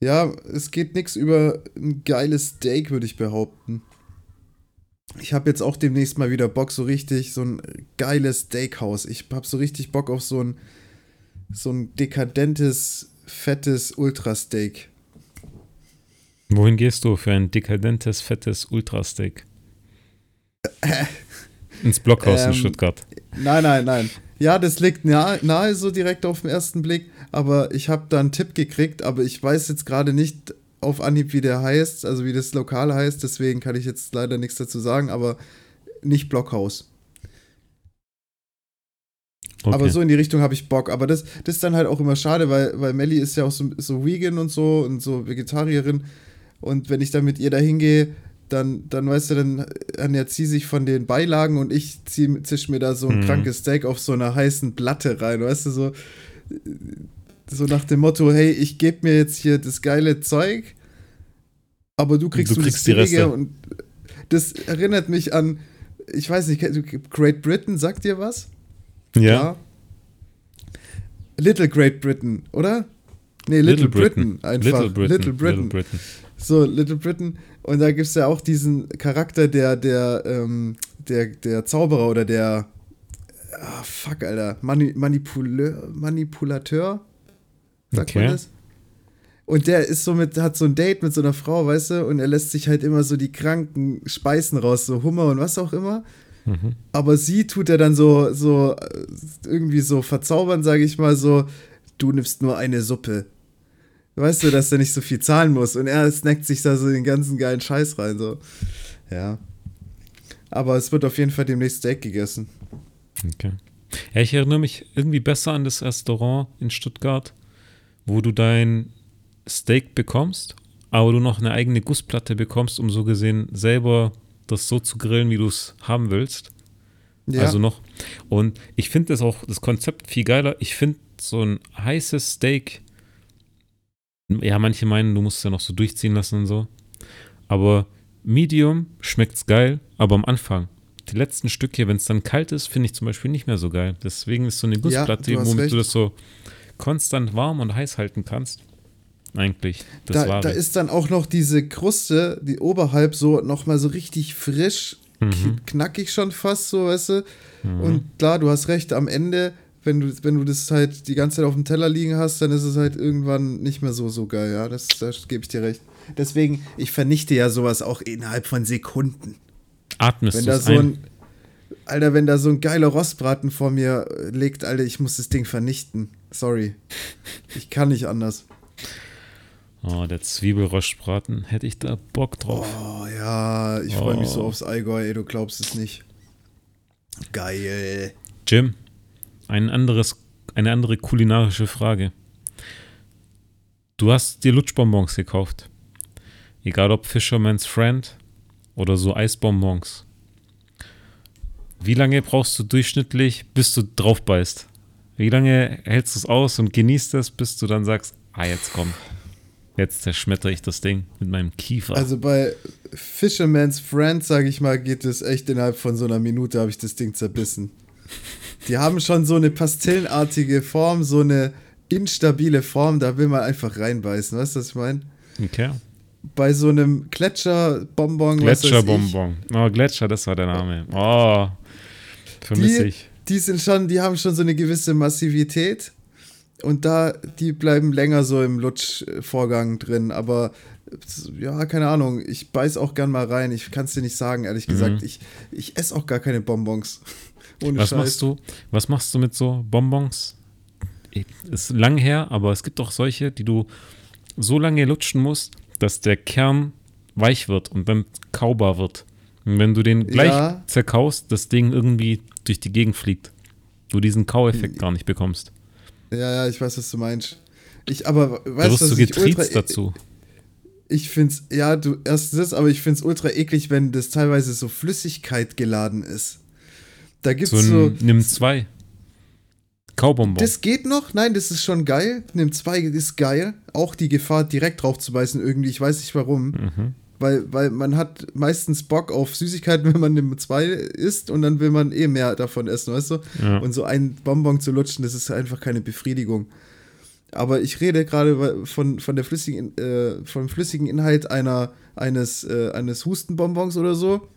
Ja, es geht nichts über ein geiles Steak, würde ich behaupten. Ich habe jetzt auch demnächst mal wieder Bock, so richtig, so ein geiles Steakhouse. Ich habe so richtig Bock auf so ein, so ein dekadentes, fettes Ultrasteak. Wohin gehst du für ein dekadentes, fettes Ultrasteak? Ins Blockhaus in Ähm, Stuttgart. Nein, nein, nein. Ja, das liegt nahe, nahe so direkt auf den ersten Blick, aber ich habe da einen Tipp gekriegt, aber ich weiß jetzt gerade nicht auf Anhieb, wie der heißt, also wie das Lokal heißt, deswegen kann ich jetzt leider nichts dazu sagen, aber nicht Blockhaus. Okay. Aber so in die Richtung habe ich Bock. Aber das, das ist dann halt auch immer schade, weil, weil Melly ist ja auch so, so vegan und so und so Vegetarierin. Und wenn ich dann mit ihr da hingehe, dann, dann weißt du, dann ernährt sie sich von den Beilagen und ich zieh, zisch mir da so ein Mhm. krankes Steak auf so einer heißen Platte rein, weißt du, so, so nach dem Motto, hey, ich gebe mir jetzt hier das geile Zeug, aber du kriegst, Du du kriegst das die Reste. und das erinnert mich an, ich weiß nicht, Great Britain, sagt dir was? ja, Klar. Little Great Britain, oder? Nee, Little, Britain, einfach. Little Britain. Little Britain. Little Britain. So, Little Britain. Und da gibt es ja auch diesen Charakter, der, der, ähm, der, der Zauberer oder der. Ah, fuck, Alter. Mani Manipuleur, Manipulateur? Sagt Okay. man das? Und der ist so mit, hat so ein Date mit so einer Frau, weißt du, und er lässt sich halt immer so die kranken Speisen raus, so Hummer und was auch immer. Mhm. Aber sie tut er dann so, so irgendwie so verzaubern, sage ich mal, so, du nimmst nur eine Suppe. Weißt du, dass er nicht so viel zahlen muss. Und er snackt sich da so den ganzen geilen Scheiß rein. So. Ja. Aber es wird auf jeden Fall demnächst Steak gegessen. Okay. Ja, ich erinnere mich irgendwie besser an das Restaurant in Stuttgart, wo du dein Steak bekommst, aber du noch eine eigene Gussplatte bekommst, um so gesehen selber das so zu grillen, wie du es haben willst. Ja. Also noch. Und ich finde das auch, das Konzept viel geiler. Ich finde so ein heißes Steak, ja, manche meinen, du musst es ja noch so durchziehen lassen und so. Aber Medium schmeckt's geil, aber am Anfang. Die letzten Stücke, wenn es dann kalt ist, finde ich zum Beispiel nicht mehr so geil. Deswegen ist so eine Gussplatte, hast womit du das so konstant warm und heiß halten kannst. Eigentlich. Das da, da ist dann auch noch diese Kruste, die oberhalb so nochmal so richtig frisch, Mhm. knackig schon fast so, weißt du. Und klar, du hast recht, am Ende, wenn du, wenn du das halt die ganze Zeit auf dem Teller liegen hast, dann ist es halt irgendwann nicht mehr so, so geil, ja. Das, da gebe ich dir recht. Deswegen, ich vernichte ja sowas auch innerhalb von Sekunden. Atmest Wenn du da so ein. ein, Alter, wenn da so ein geiler Rostbraten vor mir äh, liegt, Alter, ich muss das Ding vernichten. Sorry. Ich kann nicht anders. Oh, der Zwiebelröstbraten. Hätte ich da Bock drauf. Oh ja, ich freue mich so Oh. aufs Allgäu, ey, du glaubst es nicht. Geil. Jim, ein anderes, eine andere kulinarische Frage. Du hast dir Lutschbonbons gekauft. Egal ob Fisherman's Friend oder so Eisbonbons. Wie lange brauchst du durchschnittlich, bis du drauf beißt? Wie lange hältst du es aus und genießt es, bis du dann sagst, ah, jetzt komm. Jetzt zerschmettere ich das Ding mit meinem Kiefer. Also bei Fisherman's Friend, sage ich mal, geht es echt innerhalb von so einer Minute, habe ich das Ding zerbissen. Die haben schon so eine pastellenartige Form, so eine instabile Form, da will man einfach reinbeißen, weißt du, was ich meine? okay. Bei so einem Gletscherbonbon, Gletscherbonbon. Oh, Gletscher, das war der Name. Oh, vermisse Die, ich. die sind schon, die haben schon so eine gewisse Massivität und da, die bleiben länger so im Lutschvorgang drin, aber ja, keine Ahnung, ich beiß auch gern mal rein, ich kann es dir nicht sagen, ehrlich gesagt, ich, ich esse auch gar keine Bonbons. Ohne Was Scheiß. machst du? Was machst du mit so Bonbons? Ist lang her, aber es gibt auch solche, die du so lange lutschen musst, dass der Kern weich wird und dann kaubar wird. Und wenn du den gleich Ja. zerkaust, das Ding irgendwie durch die Gegend fliegt. Du diesen Kaueffekt gar nicht bekommst. Ja, ja, ich weiß, was du meinst. Ich, aber Da weißt wirst du, was ich getriezt ultra, dazu. ich find's, ja, du, erstens das, aber ich find's ultra eklig, wenn das teilweise so Flüssigkeit geladen ist. Da gibt's So so, ein Nimm zwei. Kaubonbon. Das geht noch, nein, das ist schon geil. Nimm zwei ist geil. Auch die Gefahr, direkt drauf zu beißen, irgendwie, ich weiß nicht warum. Mhm. Weil, weil man hat meistens Bock auf Süßigkeiten, [LAUGHS] wenn man Nimm zwei isst und dann will man eh mehr davon essen, weißt du? Ja. Und so einen Bonbon zu lutschen, das ist einfach keine Befriedigung. Aber ich rede gerade von, von der flüssigen, äh, vom flüssigen Inhalt einer, eines, äh, eines Hustenbonbons oder so.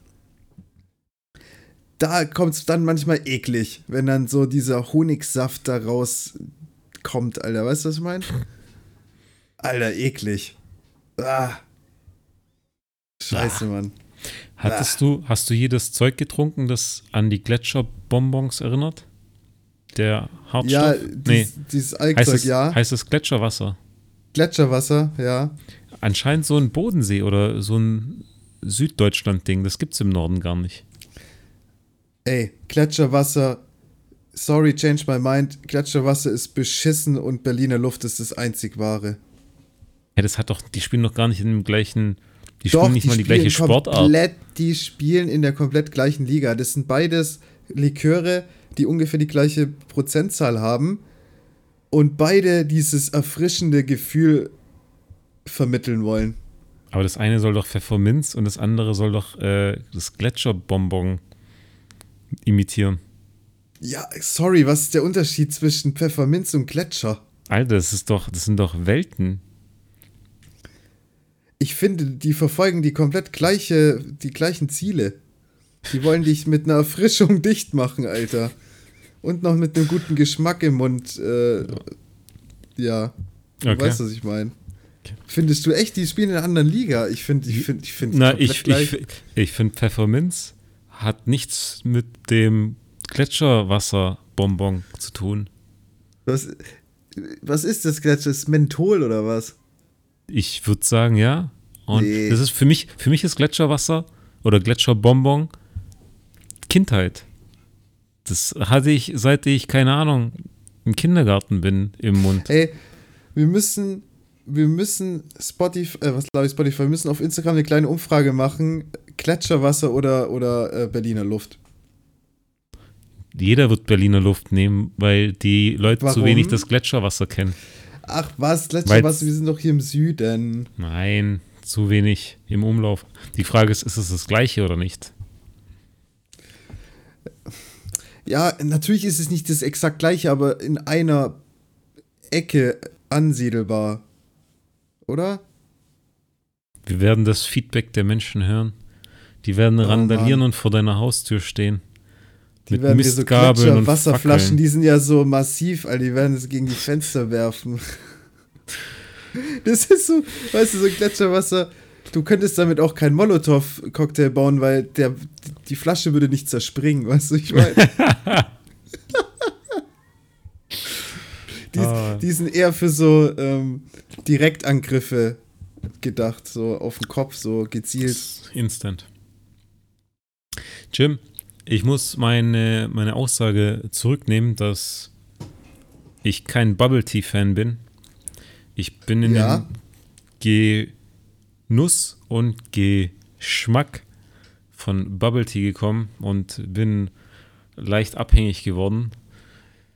Da kommt es dann manchmal eklig, wenn dann so dieser Honigsaft da rauskommt, Alter. Weißt du, was ich meine? [LAUGHS] Alter, eklig. Ah. Scheiße, Mann. Hattest du, hast du jedes Zeug getrunken, das an die Gletscherbonbons erinnert? Der Hartstoff? Ja, nee. dies, dieses Heißt Alkzeug, es, ja. heißt es Gletscherwasser? Gletscherwasser, ja. Anscheinend so ein Bodensee oder so ein Süddeutschland-Ding. Das gibt's im Norden gar nicht. Ey, Gletscherwasser. Sorry, change my mind. Gletscherwasser ist beschissen und Berliner Luft ist das einzig wahre. Ja, das hat doch, die spielen doch gar nicht in dem gleichen, die spielen nicht mal die spielen gleiche Sportart. Komplett, die spielen in der komplett gleichen Liga. Das sind beides Liköre, die ungefähr die gleiche Prozentzahl haben und beide dieses erfrischende Gefühl vermitteln wollen. Aber das eine soll doch Pfefferminz und das andere soll doch äh, das Gletscherbonbon imitieren. Ja, sorry, was ist der Unterschied zwischen Pfefferminz und Gletscher? Alter, das ist doch, das sind doch Welten. Ich finde, die verfolgen die komplett gleiche, die gleichen Ziele. Die wollen dich mit einer Erfrischung [LAUGHS] dicht machen, Alter. Und noch mit einem guten Geschmack im Mund. Äh, ja, du Okay. weißt, was ich meine. Findest du echt, die spielen in einer anderen Liga? Ich finde, ich finde, ich finde Na, ich, gleich. ich, ich finde Pfefferminz hat nichts mit dem Gletscherwasserbonbon zu tun. was, was ist das Gletscher? Ist Menthol oder was? Ich würde sagen, ja. Und Nee. das ist für mich, für mich ist Gletscherwasser oder Gletscherbonbon Kindheit. Das hatte ich, seit ich, keine Ahnung, im Kindergarten bin im Mund. Ey, wir müssen, wir müssen Spotify, äh, was glaube ich, Spotify, wir müssen auf Instagram eine kleine Umfrage machen. Gletscherwasser oder, oder äh, Berliner Luft. Jeder wird Berliner Luft nehmen, weil die Leute zu Warum? wenig das Gletscherwasser kennen. Ach was, Gletscherwasser, Weil's- wir sind doch hier im Süden. Nein, zu wenig im Umlauf. Die Frage ist, ist es das gleiche oder nicht? Ja, natürlich ist es nicht das exakt gleiche, aber in einer Ecke ansiedelbar. Oder? Wir werden das Feedback der Menschen hören. Die werden randalieren Mann. und vor deiner Haustür stehen. Die mit werden dir so Mistgabeln und Wasserflaschen, Fackeln. die sind ja so massiv, Alter, die werden es gegen die Fenster werfen. Das ist so, weißt du, so Gletscherwasser. Du könntest damit auch keinen Molotow-Cocktail bauen, weil der, die Flasche würde nicht zerspringen, weißt du, ich meine. [LAUGHS] die, Ah. die sind eher für so ähm, Direktangriffe gedacht, so auf den Kopf, so gezielt. Instant. Jim, ich muss meine, meine Aussage zurücknehmen, dass ich kein Bubble Tea Fan bin. Ich bin in Ja. den Genuss und Geschmack von Bubble Tea gekommen und bin leicht abhängig geworden.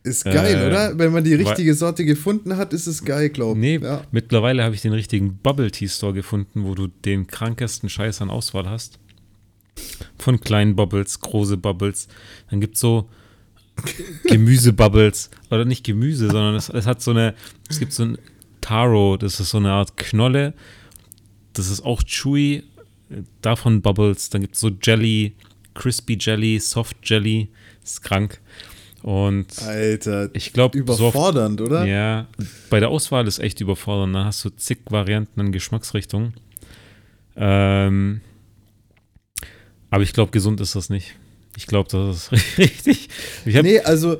Ist geil, Äh, oder? Wenn man die richtige Sorte gefunden hat, ist es geil, glaub ich. Nee, Ja. mittlerweile habe ich den richtigen Bubble Tea Store gefunden, wo du den krankesten Scheiß an Auswahl hast. Von kleinen Bubbles, große Bubbles. Dann gibt es so [LAUGHS] Gemüsebubbles. Oder nicht Gemüse, sondern es, es hat so eine, es gibt so ein Taro, das ist so eine Art Knolle. Das ist auch chewy. Davon Bubbles. Dann gibt es so Jelly, Crispy Jelly, Soft Jelly. Das ist krank. Und Alter, ich glaube, so oft überfordernd, oder? ja, bei der Auswahl ist echt überfordernd. Da hast du zig Varianten an Geschmacksrichtungen. Ähm, aber ich glaube, gesund ist das nicht. Ich glaube, das ist [LAUGHS] richtig. Ich Nee, also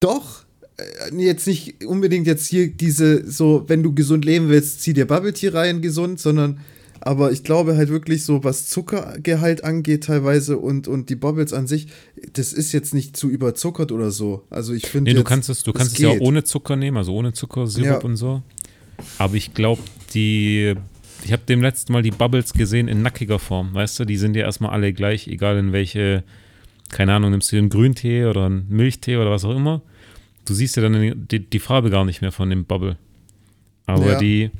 doch. Äh, Jetzt nicht unbedingt jetzt hier diese, so, wenn du gesund leben willst, zieh dir Bubble Tea rein, gesund, sondern, aber ich glaube halt wirklich so, was Zuckergehalt angeht teilweise und, und die Bubbles an sich, das ist jetzt nicht zu überzuckert oder so. Also ich finde nee, du kannst es, du kannst es ja ohne Zucker nehmen, also ohne Zuckersirup Ja. und so. Aber ich glaube, die, ich habe dem letzten Mal die Bubbles gesehen in nackiger Form, weißt du? Die sind ja erstmal alle gleich, egal in welche keine Ahnung, nimmst du einen Grüntee oder einen Milchtee oder was auch immer, du siehst ja dann die, die Farbe gar nicht mehr von dem Bubble. Aber Ja. die,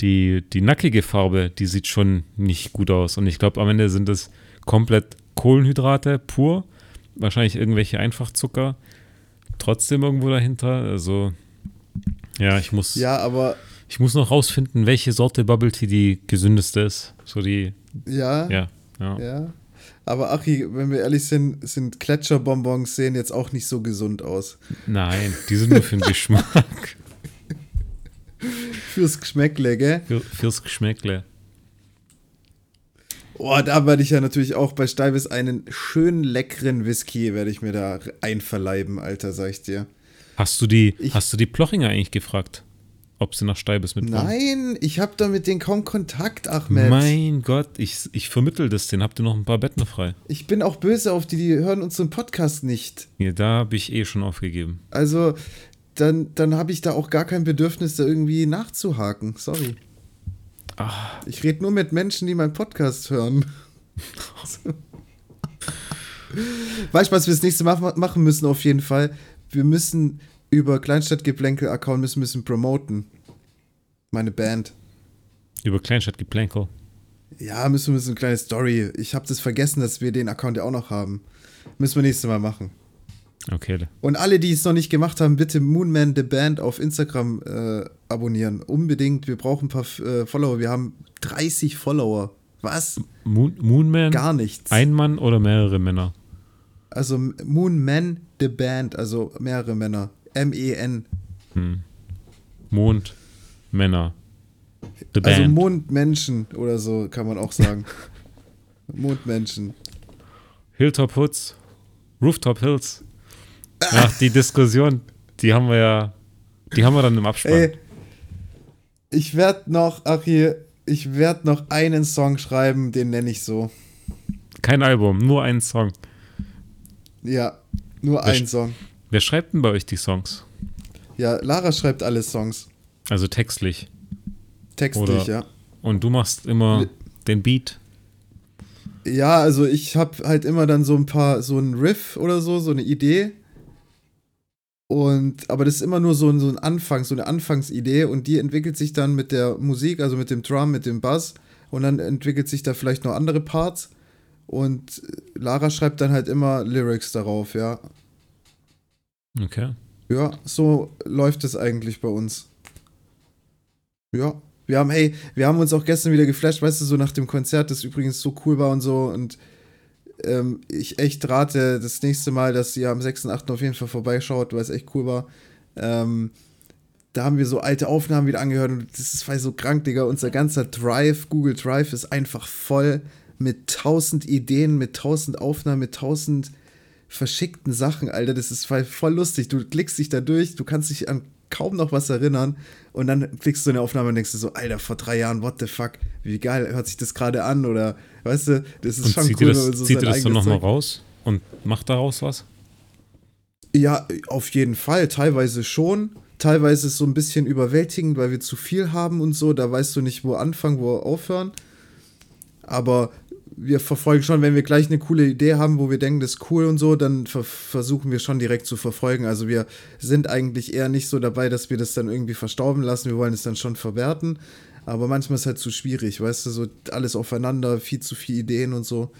die, die nackige Farbe, die sieht schon nicht gut aus. Und ich glaube, am Ende sind es komplett Kohlenhydrate pur, wahrscheinlich irgendwelche Einfachzucker, trotzdem irgendwo dahinter. Also, ja, ich muss, Ja, aber ich muss noch rausfinden, welche Sorte Bubble Tea die gesündeste ist. So die, ja, ja, ja. ja. Aber Achi, wenn wir ehrlich sind, sind Gletscherbonbons sehen jetzt auch nicht so gesund aus. Nein, die sind nur für den [LAUGHS] Geschmack, Fürs Geschmäckle, gell? für, fürs Geschmäckle. Oh, da werde ich ja natürlich auch bei Steibes einen schönen leckeren Whisky werde ich mir da einverleiben, Alter, sag ich dir. Hast du die, Ich- hast du die Plochinger eigentlich gefragt, ob sie nach Steibes mitkommen? Nein, ich habe da mit denen kaum Kontakt, Ahmed. Mein Gott, ich, ich vermittel das, den habt ihr noch ein paar Betten frei. Ich bin auch böse auf die, die hören unseren Podcast nicht. Ja, da habe ich eh schon aufgegeben. Also, dann, dann habe ich da auch gar kein Bedürfnis, da irgendwie nachzuhaken. Sorry. Ah. Ich rede nur mit Menschen, die meinen Podcast hören. weißt du, was wir das nächste Mal ma- machen müssen auf jeden Fall? Wir müssen über Kleinstadtgeplänkel-Account müssen, müssen promoten. Meine Band. Über Kleinstadtgeplänkel. Ja, müssen wir müssen eine kleine Story. Ich habe das vergessen, dass wir den Account ja auch noch haben. Müssen wir nächstes Mal machen. Okay. Und alle, die es noch nicht gemacht haben, bitte Moonman the Band auf Instagram äh, abonnieren. Unbedingt. Wir brauchen ein paar äh, Follower. Wir haben 30 Follower. Was? Moon, Moonman? Gar nichts. Ein Mann oder mehrere Männer? Also Moonman the Band, also mehrere Männer. M-E-N. Mond, Männer. The Also Band. Mondmenschen oder so kann man auch sagen. [LAUGHS] Mondmenschen. Hilltop Hoods, Rooftop Hills. Ach, die Diskussion, die haben wir ja, die haben wir dann im Abspann. Ey, ich werde noch, ach hier, ich werde noch einen Song schreiben, den nenne ich so. Kein Album, nur ein Song. Ja, nur Wer ein sch- Song. Wer schreibt denn bei euch die Songs? Ja, Lara schreibt alle Songs. Also textlich. Textlich, Oder- ja. Und du machst immer Li- den Beat. Ja, also ich habe halt immer dann so ein paar, so ein Riff oder so, so eine Idee. Und, aber das ist immer nur so ein, so ein Anfang, so eine Anfangsidee und die entwickelt sich dann mit der Musik, also mit dem Drum, mit dem Bass und dann entwickelt sich da vielleicht noch andere Parts und Lara schreibt dann halt immer Lyrics darauf, ja. Okay. Ja, so läuft es eigentlich bei uns. Ja. Wir haben, hey, wir haben uns auch gestern wieder geflasht, weißt du, so nach dem Konzert, das übrigens so cool war und so. Und ähm, ich echt rate das nächste Mal, dass ihr am 6.8. auf jeden Fall vorbeischaut, weil es echt cool war. Ähm, da haben wir so alte Aufnahmen wieder angehört und das ist so krank, Digga. Unser ganzer Drive, Google Drive, ist einfach voll mit tausend Ideen, mit tausend Aufnahmen, mit tausend verschickten Sachen, Alter. Das ist voll lustig. Du klickst dich da durch, du kannst dich an kaum noch was erinnern und dann klickst du eine Aufnahme und denkst du so, Alter, vor drei Jahren, what the fuck, wie geil hört sich das gerade an oder, weißt du, das ist Und schon zieht cool, man das, so zieht ihr das dann nochmal raus und macht daraus was? Ja, auf jeden Fall, teilweise schon. Teilweise ist es so ein bisschen überwältigend, weil wir zu viel haben und so. Da weißt du nicht, wo anfangen, wo aufhören. Aber wir verfolgen schon, wenn wir gleich eine coole Idee haben, wo wir denken, das ist cool und so, dann ver versuchen wir schon direkt zu verfolgen. Also wir sind eigentlich eher nicht so dabei, dass wir das dann irgendwie verstauben lassen. Wir wollen es dann schon verwerten. Aber manchmal ist es halt zu schwierig, weißt du, so alles aufeinander, viel zu viele Ideen und so.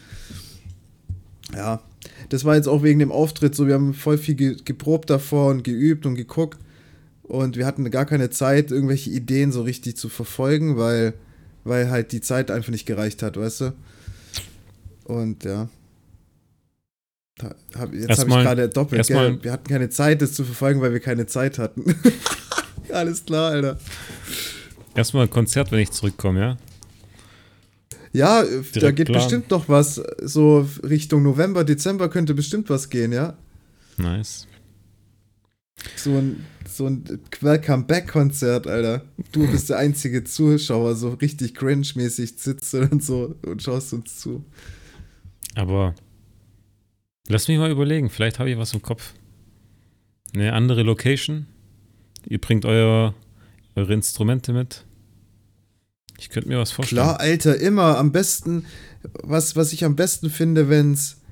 Ja, das war jetzt auch wegen dem Auftritt so. Wir haben voll viel ge geprobt davor und geübt und geguckt. Und wir hatten gar keine Zeit, irgendwelche Ideen so richtig zu verfolgen, weil, weil halt die Zeit einfach nicht gereicht hat, weißt du? Und ja. Da hab, jetzt habe ich gerade doppelt, gell? Wir hatten keine Zeit, das zu verfolgen, weil wir keine Zeit hatten. [LAUGHS] Alles klar, Alter. Erstmal ein Konzert, wenn ich zurückkomme, ja? Ja, äh, da Direkt geht planen. bestimmt noch was. So Richtung November, Dezember könnte bestimmt was gehen, ja? Nice. So ein, so ein Welcome-Back-Konzert, Alter. Du bist der einzige Zuschauer, so richtig cringe-mäßig sitzt und so und schaust uns zu. Aber lass mich mal überlegen, vielleicht habe ich was im Kopf. Eine andere Location. Ihr bringt euer, eure Instrumente mit. Ich könnte mir was vorstellen. Klar, Alter, immer am besten, was, was ich am besten finde, wenn's,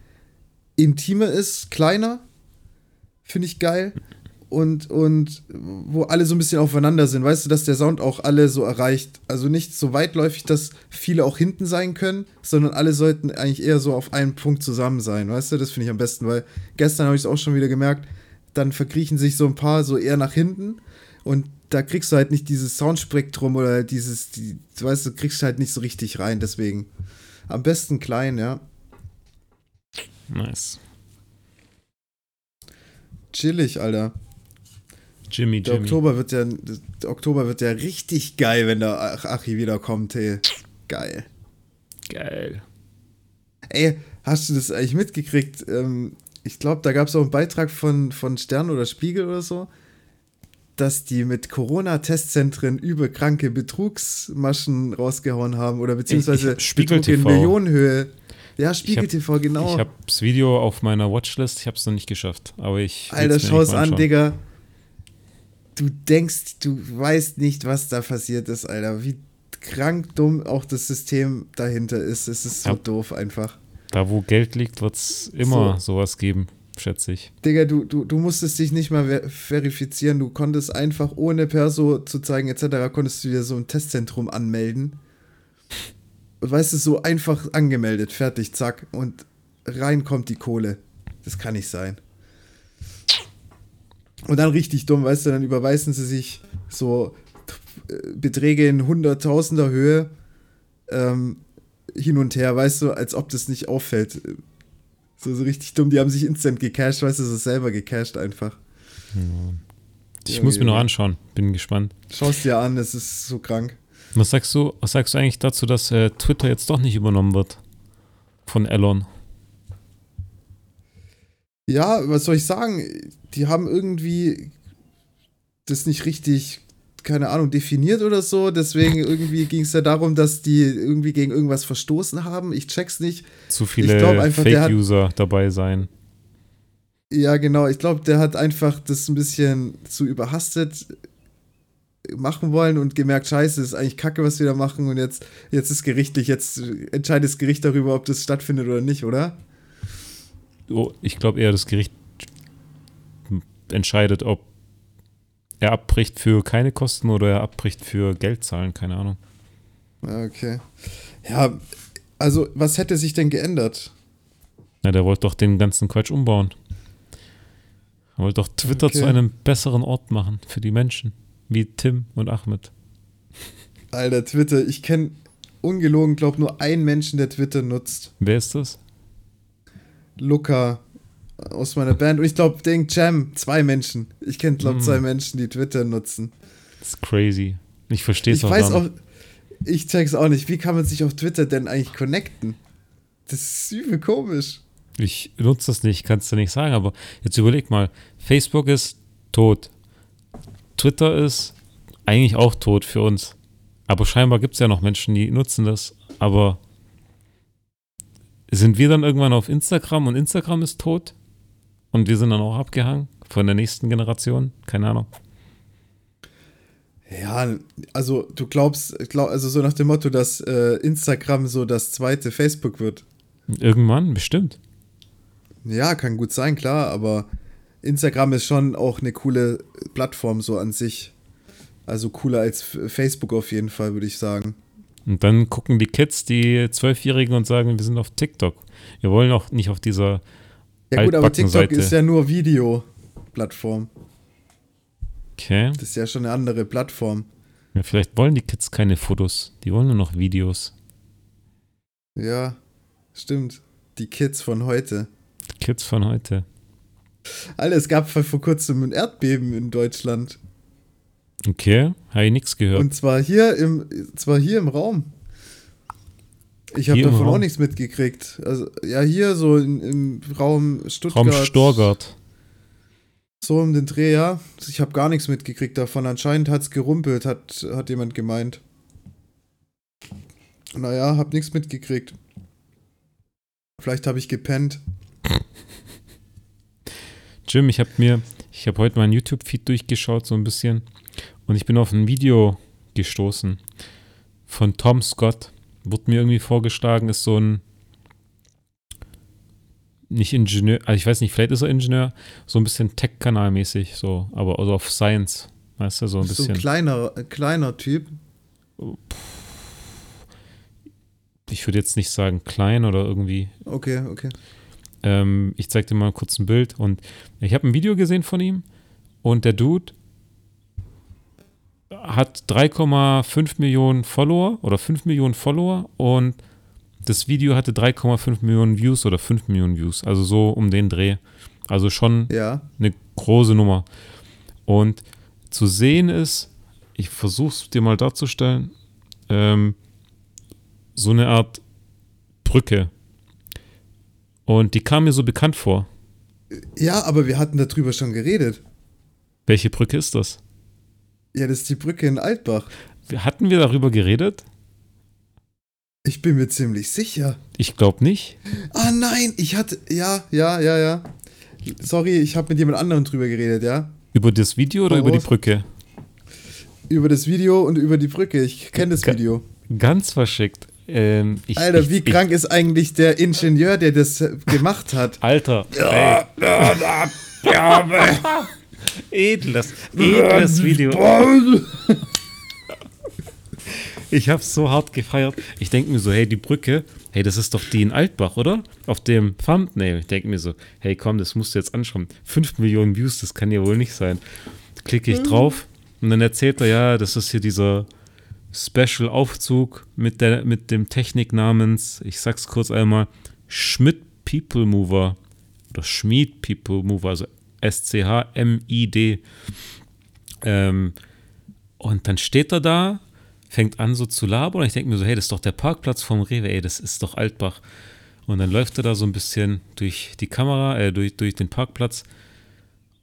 intimer ist, kleiner. Finde ich geil. Und, und wo alle so ein bisschen aufeinander sind. Weißt du, dass der Sound auch alle so erreicht. Also nicht so weitläufig, dass viele auch hinten sein können, sondern alle sollten eigentlich eher so auf einen Punkt zusammen sein. Weißt du, das finde ich am besten, weil gestern habe ich es auch schon wieder gemerkt, dann verkriechen sich so ein paar so eher nach hinten und da kriegst du halt nicht dieses Soundspektrum oder dieses, die, du weißt, du kriegst halt nicht so richtig rein, deswegen am besten klein, ja. Nice. Chillig, Alter. Jimmy, Der Jimmy. Oktober wird ja, der Oktober wird ja richtig geil, wenn der Ach- Achi wiederkommt, hey. Geil. Geil. Ey, hast du das eigentlich mitgekriegt? Ähm, ich glaube, da gab es auch einen Beitrag von, von Stern oder Spiegel oder so, dass die mit Corona-Testzentren über kranke Betrugsmaschen rausgehauen haben oder beziehungsweise Ich- Spiegel Betrug in TV. Millionenhöhe. Ja, Spiegel hab- TV, genau. Ich habe das Video auf meiner Watchlist, ich habe es noch nicht geschafft, aber ich. Alter, schau es an. Digga. Du denkst, du weißt nicht, was da passiert ist, Alter. Wie krank dumm auch das System dahinter ist. Es ist so Ja. doof einfach. Da, wo Geld liegt, wird es immer sowas geben, schätze ich. Digga, du, du, du musstest dich nicht mal ver verifizieren. Du konntest einfach ohne Perso zu zeigen etc. konntest du dir so ein Testzentrum anmelden. Und weißt du, so einfach angemeldet, fertig, zack. Und rein kommt die Kohle. Das kann nicht sein. Und dann richtig dumm, weißt du, dann überweisen sie sich so äh, Beträge in Hunderttausender Höhe ähm, hin und her, weißt du, als ob das nicht auffällt. So, so richtig dumm, die haben sich instant gecached, weißt du, so selber gecached einfach. Ich Ja, muss mir ja. noch anschauen, bin gespannt. Schau's dir an, das ist so krank. Was sagst du, was sagst du eigentlich dazu, dass äh, Twitter jetzt doch nicht übernommen wird? Von Elon. Ja, was soll ich sagen? Die haben irgendwie das nicht richtig, keine Ahnung, definiert oder so. Deswegen irgendwie ging es ja darum, dass die irgendwie gegen irgendwas verstoßen haben. Ich check's nicht. Zu viele Fake-User dabei sein. Ja, genau. Ich glaube, der hat einfach das ein bisschen zu überhastet machen wollen und gemerkt, scheiße, das ist eigentlich kacke, was wir da machen und jetzt, jetzt ist gerichtlich, jetzt entscheidet das Gericht darüber, ob das stattfindet oder nicht, oder? Oh, ich glaube eher, das Gericht entscheidet, ob er abbricht für keine Kosten oder er abbricht für Geld zahlen, keine Ahnung. Ja, Okay. Ja, also, was hätte sich denn geändert? Na, der wollte doch den ganzen Quatsch umbauen. Er wollte doch Twitter Okay. zu einem besseren Ort machen für die Menschen, wie Tim und Ahmed. Alter, Twitter, ich kenne ungelogen, glaub nur einen Menschen, der Twitter nutzt. Wer ist das? Luca aus meiner Band. Und ich glaube, den Jam, zwei Menschen. Ich kenne, glaube Mm. zwei Menschen, die Twitter nutzen. Das ist crazy. Ich verstehe es Ich auch weiß auch, nicht. ich check's auch nicht. Wie kann man sich auf Twitter denn eigentlich connecten? Das ist übel komisch. Ich nutze das nicht, kannst du nicht sagen, aber jetzt überleg mal. Facebook ist tot. Twitter ist eigentlich auch tot für uns. Aber scheinbar gibt es ja noch Menschen, die nutzen das. Aber sind wir dann irgendwann auf Instagram und Instagram ist tot? Und wir sind dann auch abgehangen von der nächsten Generation? Keine Ahnung. Ja, also du glaubst, glaub, also so nach dem Motto, dass äh, Instagram so das zweite Facebook wird. Irgendwann, bestimmt. Ja, kann gut sein, klar, aber Instagram ist schon auch eine coole Plattform so an sich. Also cooler als Facebook auf jeden Fall, würde ich sagen. Und dann gucken die Kids, die Zwölfjährigen, und sagen, wir sind auf TikTok. Wir wollen auch nicht auf dieser Ja gut, aber TikTok Altbackenseite. ist ja nur Video-Plattform. Okay. Das ist ja schon eine andere Plattform. Ja, vielleicht wollen die Kids keine Fotos. Die wollen nur noch Videos. Ja, stimmt. Die Kids von heute. Die Kids von heute. Alter, es gab vor kurzem ein Erdbeben in Deutschland. Okay, habe ich nichts gehört. Und zwar hier im, zwar hier im Raum. Ich habe davon auch nichts mitgekriegt. Also, ja, hier so in, im Raum Stuttgart. Raum Storgard. So um den Dreh, ja. Ich habe gar nichts mitgekriegt davon. Anscheinend hat es gerumpelt, hat, hat jemand gemeint. Naja, hab nichts mitgekriegt. Vielleicht habe ich gepennt. Jim, ich habe mir, ich habe heute meinen YouTube-Feed durchgeschaut, so ein bisschen. Und ich bin auf ein Video gestoßen von Tom Scott. Wurde mir irgendwie vorgeschlagen, ist so ein nicht Ingenieur, also ich weiß nicht, vielleicht ist er Ingenieur, so ein bisschen Tech-Kanal-mäßig, so, aber also auf Science, weißt du, so ein bisschen. So ein kleiner, kleiner Typ. Ich würde jetzt nicht sagen klein oder irgendwie. Okay, okay. Ähm, ich zeig dir mal kurz ein Bild und ich habe ein Video gesehen von ihm und der Dude hat 3,5 Millionen Follower oder 5 Millionen Follower und das Video hatte 3,5 Millionen Views oder 5 Millionen Views, also so um den Dreh. Also schon Ja. eine große Nummer. Und zu sehen ist, ich versuche es dir mal darzustellen, ähm, so eine Art Brücke. Und die kam mir so bekannt vor. Ja, aber wir hatten darüber schon geredet. Welche Brücke ist das? Ja, das ist die Brücke in Altbach. Hatten wir darüber geredet? Ich bin mir ziemlich sicher. Ich glaube nicht. Ah nein, ich hatte. Ja, ja, ja, ja. Sorry, ich habe mit jemand anderem drüber geredet, ja? Über das Video oder Hau über die. Brücke? Über das Video und über die Brücke. Ich kenne das Video. Ganz verschickt. Ähm, ich, Alter, ich, wie ich, krank ist eigentlich der Ingenieur, der das gemacht hat? Alter. Ey. [LAUGHS] edles, edles Video. Ich hab's so hart gefeiert. Ich denke mir so, hey, die Brücke, hey, das ist doch die in Altbach, oder? Auf dem Thumbnail. Ich denke mir so, hey, komm, das musst du jetzt anschauen. 5 Millionen Views, das kann ja wohl nicht sein. Klicke ich drauf und dann erzählt er, ja, das ist hier dieser Special-Aufzug mit, der, mit dem Technik namens, ich sag's kurz einmal, Schmidt People Mover oder Schmied People Mover, also S-C-H-M-I-D. Ähm, und dann steht er da, fängt an so zu labern und ich denke mir so, hey, das ist doch der Parkplatz vom Rewe, ey, das ist doch Altbach. Und dann läuft er da so ein bisschen durch die Kamera, äh, durch, durch den Parkplatz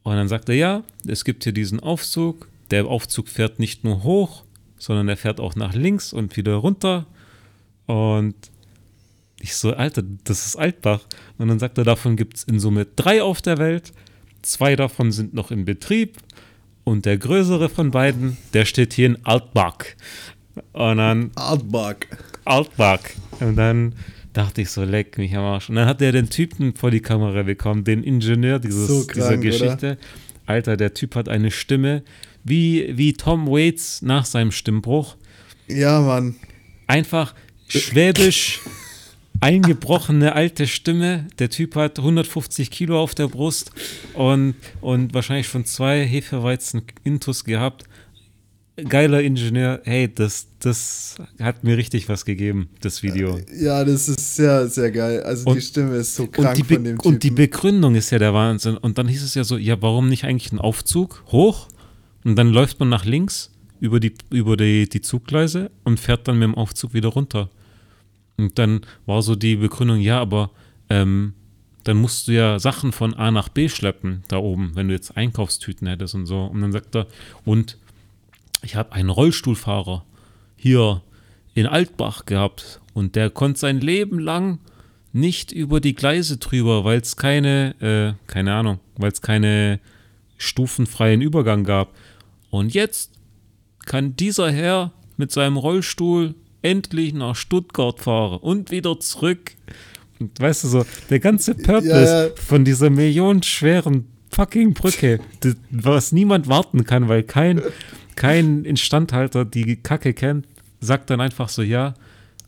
und dann sagt er, ja, es gibt hier diesen Aufzug, der Aufzug fährt nicht nur hoch, sondern er fährt auch nach links und wieder runter und ich so, Alter, das ist Altbach. Und dann sagt er, davon gibt es in Summe drei auf der Welt. Zwei davon sind noch in Betrieb. Und der größere von beiden, der steht hier in Altbach. Und dann Altbach. Altbach. Und dann dachte ich so, leck mich am Arsch. Und dann hat er den Typen vor die Kamera bekommen, den Ingenieur dieses, So dieser krank, Geschichte. Alter, der Typ hat eine Stimme wie, wie Tom Waits nach seinem Stimmbruch. Ja, Mann. Einfach schwäbisch eingebrochene alte Stimme. Der Typ hat 150 Kilo auf der Brust und, und wahrscheinlich schon zwei Hefeweizen Intus gehabt. Geiler Ingenieur. Hey, das, das hat mir richtig was gegeben, das Video. Ja, das ist sehr, sehr geil. Also Und- die Stimme ist so krank Und die, von dem Typen. und die Begründung ist ja der Wahnsinn. Und dann hieß es ja so, ja, warum nicht eigentlich ein Aufzug hoch? Und dann läuft man nach links über die, über die, die Zuggleise und fährt dann mit dem Aufzug wieder runter. Und dann war so die Begründung, ja, aber ähm, dann musst du ja Sachen von A nach B schleppen, da oben, wenn du jetzt Einkaufstüten hättest und so. Und dann sagt er, und ich habe einen Rollstuhlfahrer hier in Altbach gehabt und der konnte sein Leben lang nicht über die Gleise drüber, weil es keine, äh, keine Ahnung, weil es keine stufenfreien Übergang gab. Und jetzt kann dieser Herr mit seinem Rollstuhl endlich nach Stuttgart fahren und wieder zurück. Und weißt du so, der ganze Purpose Ja, von dieser millionenschweren fucking Brücke, das, was niemand warten kann, weil kein, kein Instandhalter die Kacke kennt, sagt dann einfach so, ja,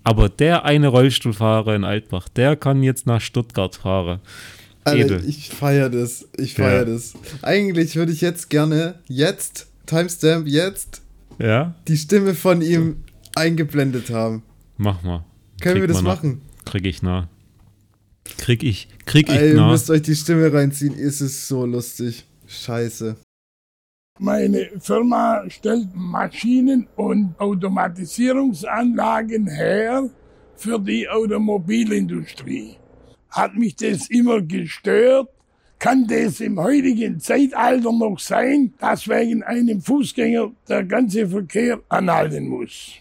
aber der eine Rollstuhlfahrer in Altbach, der kann jetzt nach Stuttgart fahren. Alter, ich feiere das. Ich feiere Ja. das. Eigentlich würde ich jetzt gerne, jetzt, Timestamp, jetzt, Ja, die Stimme von ihm eingeblendet haben. mach mal. Können Krieg wir das mal nach. machen? Krieg ich nah. Krieg ich, krieg ich Ey, ihr nah. müsst euch die Stimme reinziehen. Es ist so lustig. Scheiße. Meine Firma stellt Maschinen und Automatisierungsanlagen her für die Automobilindustrie. Hat mich das immer gestört? Kann das im heutigen Zeitalter noch sein, dass wegen einem Fußgänger der ganze Verkehr anhalten muss?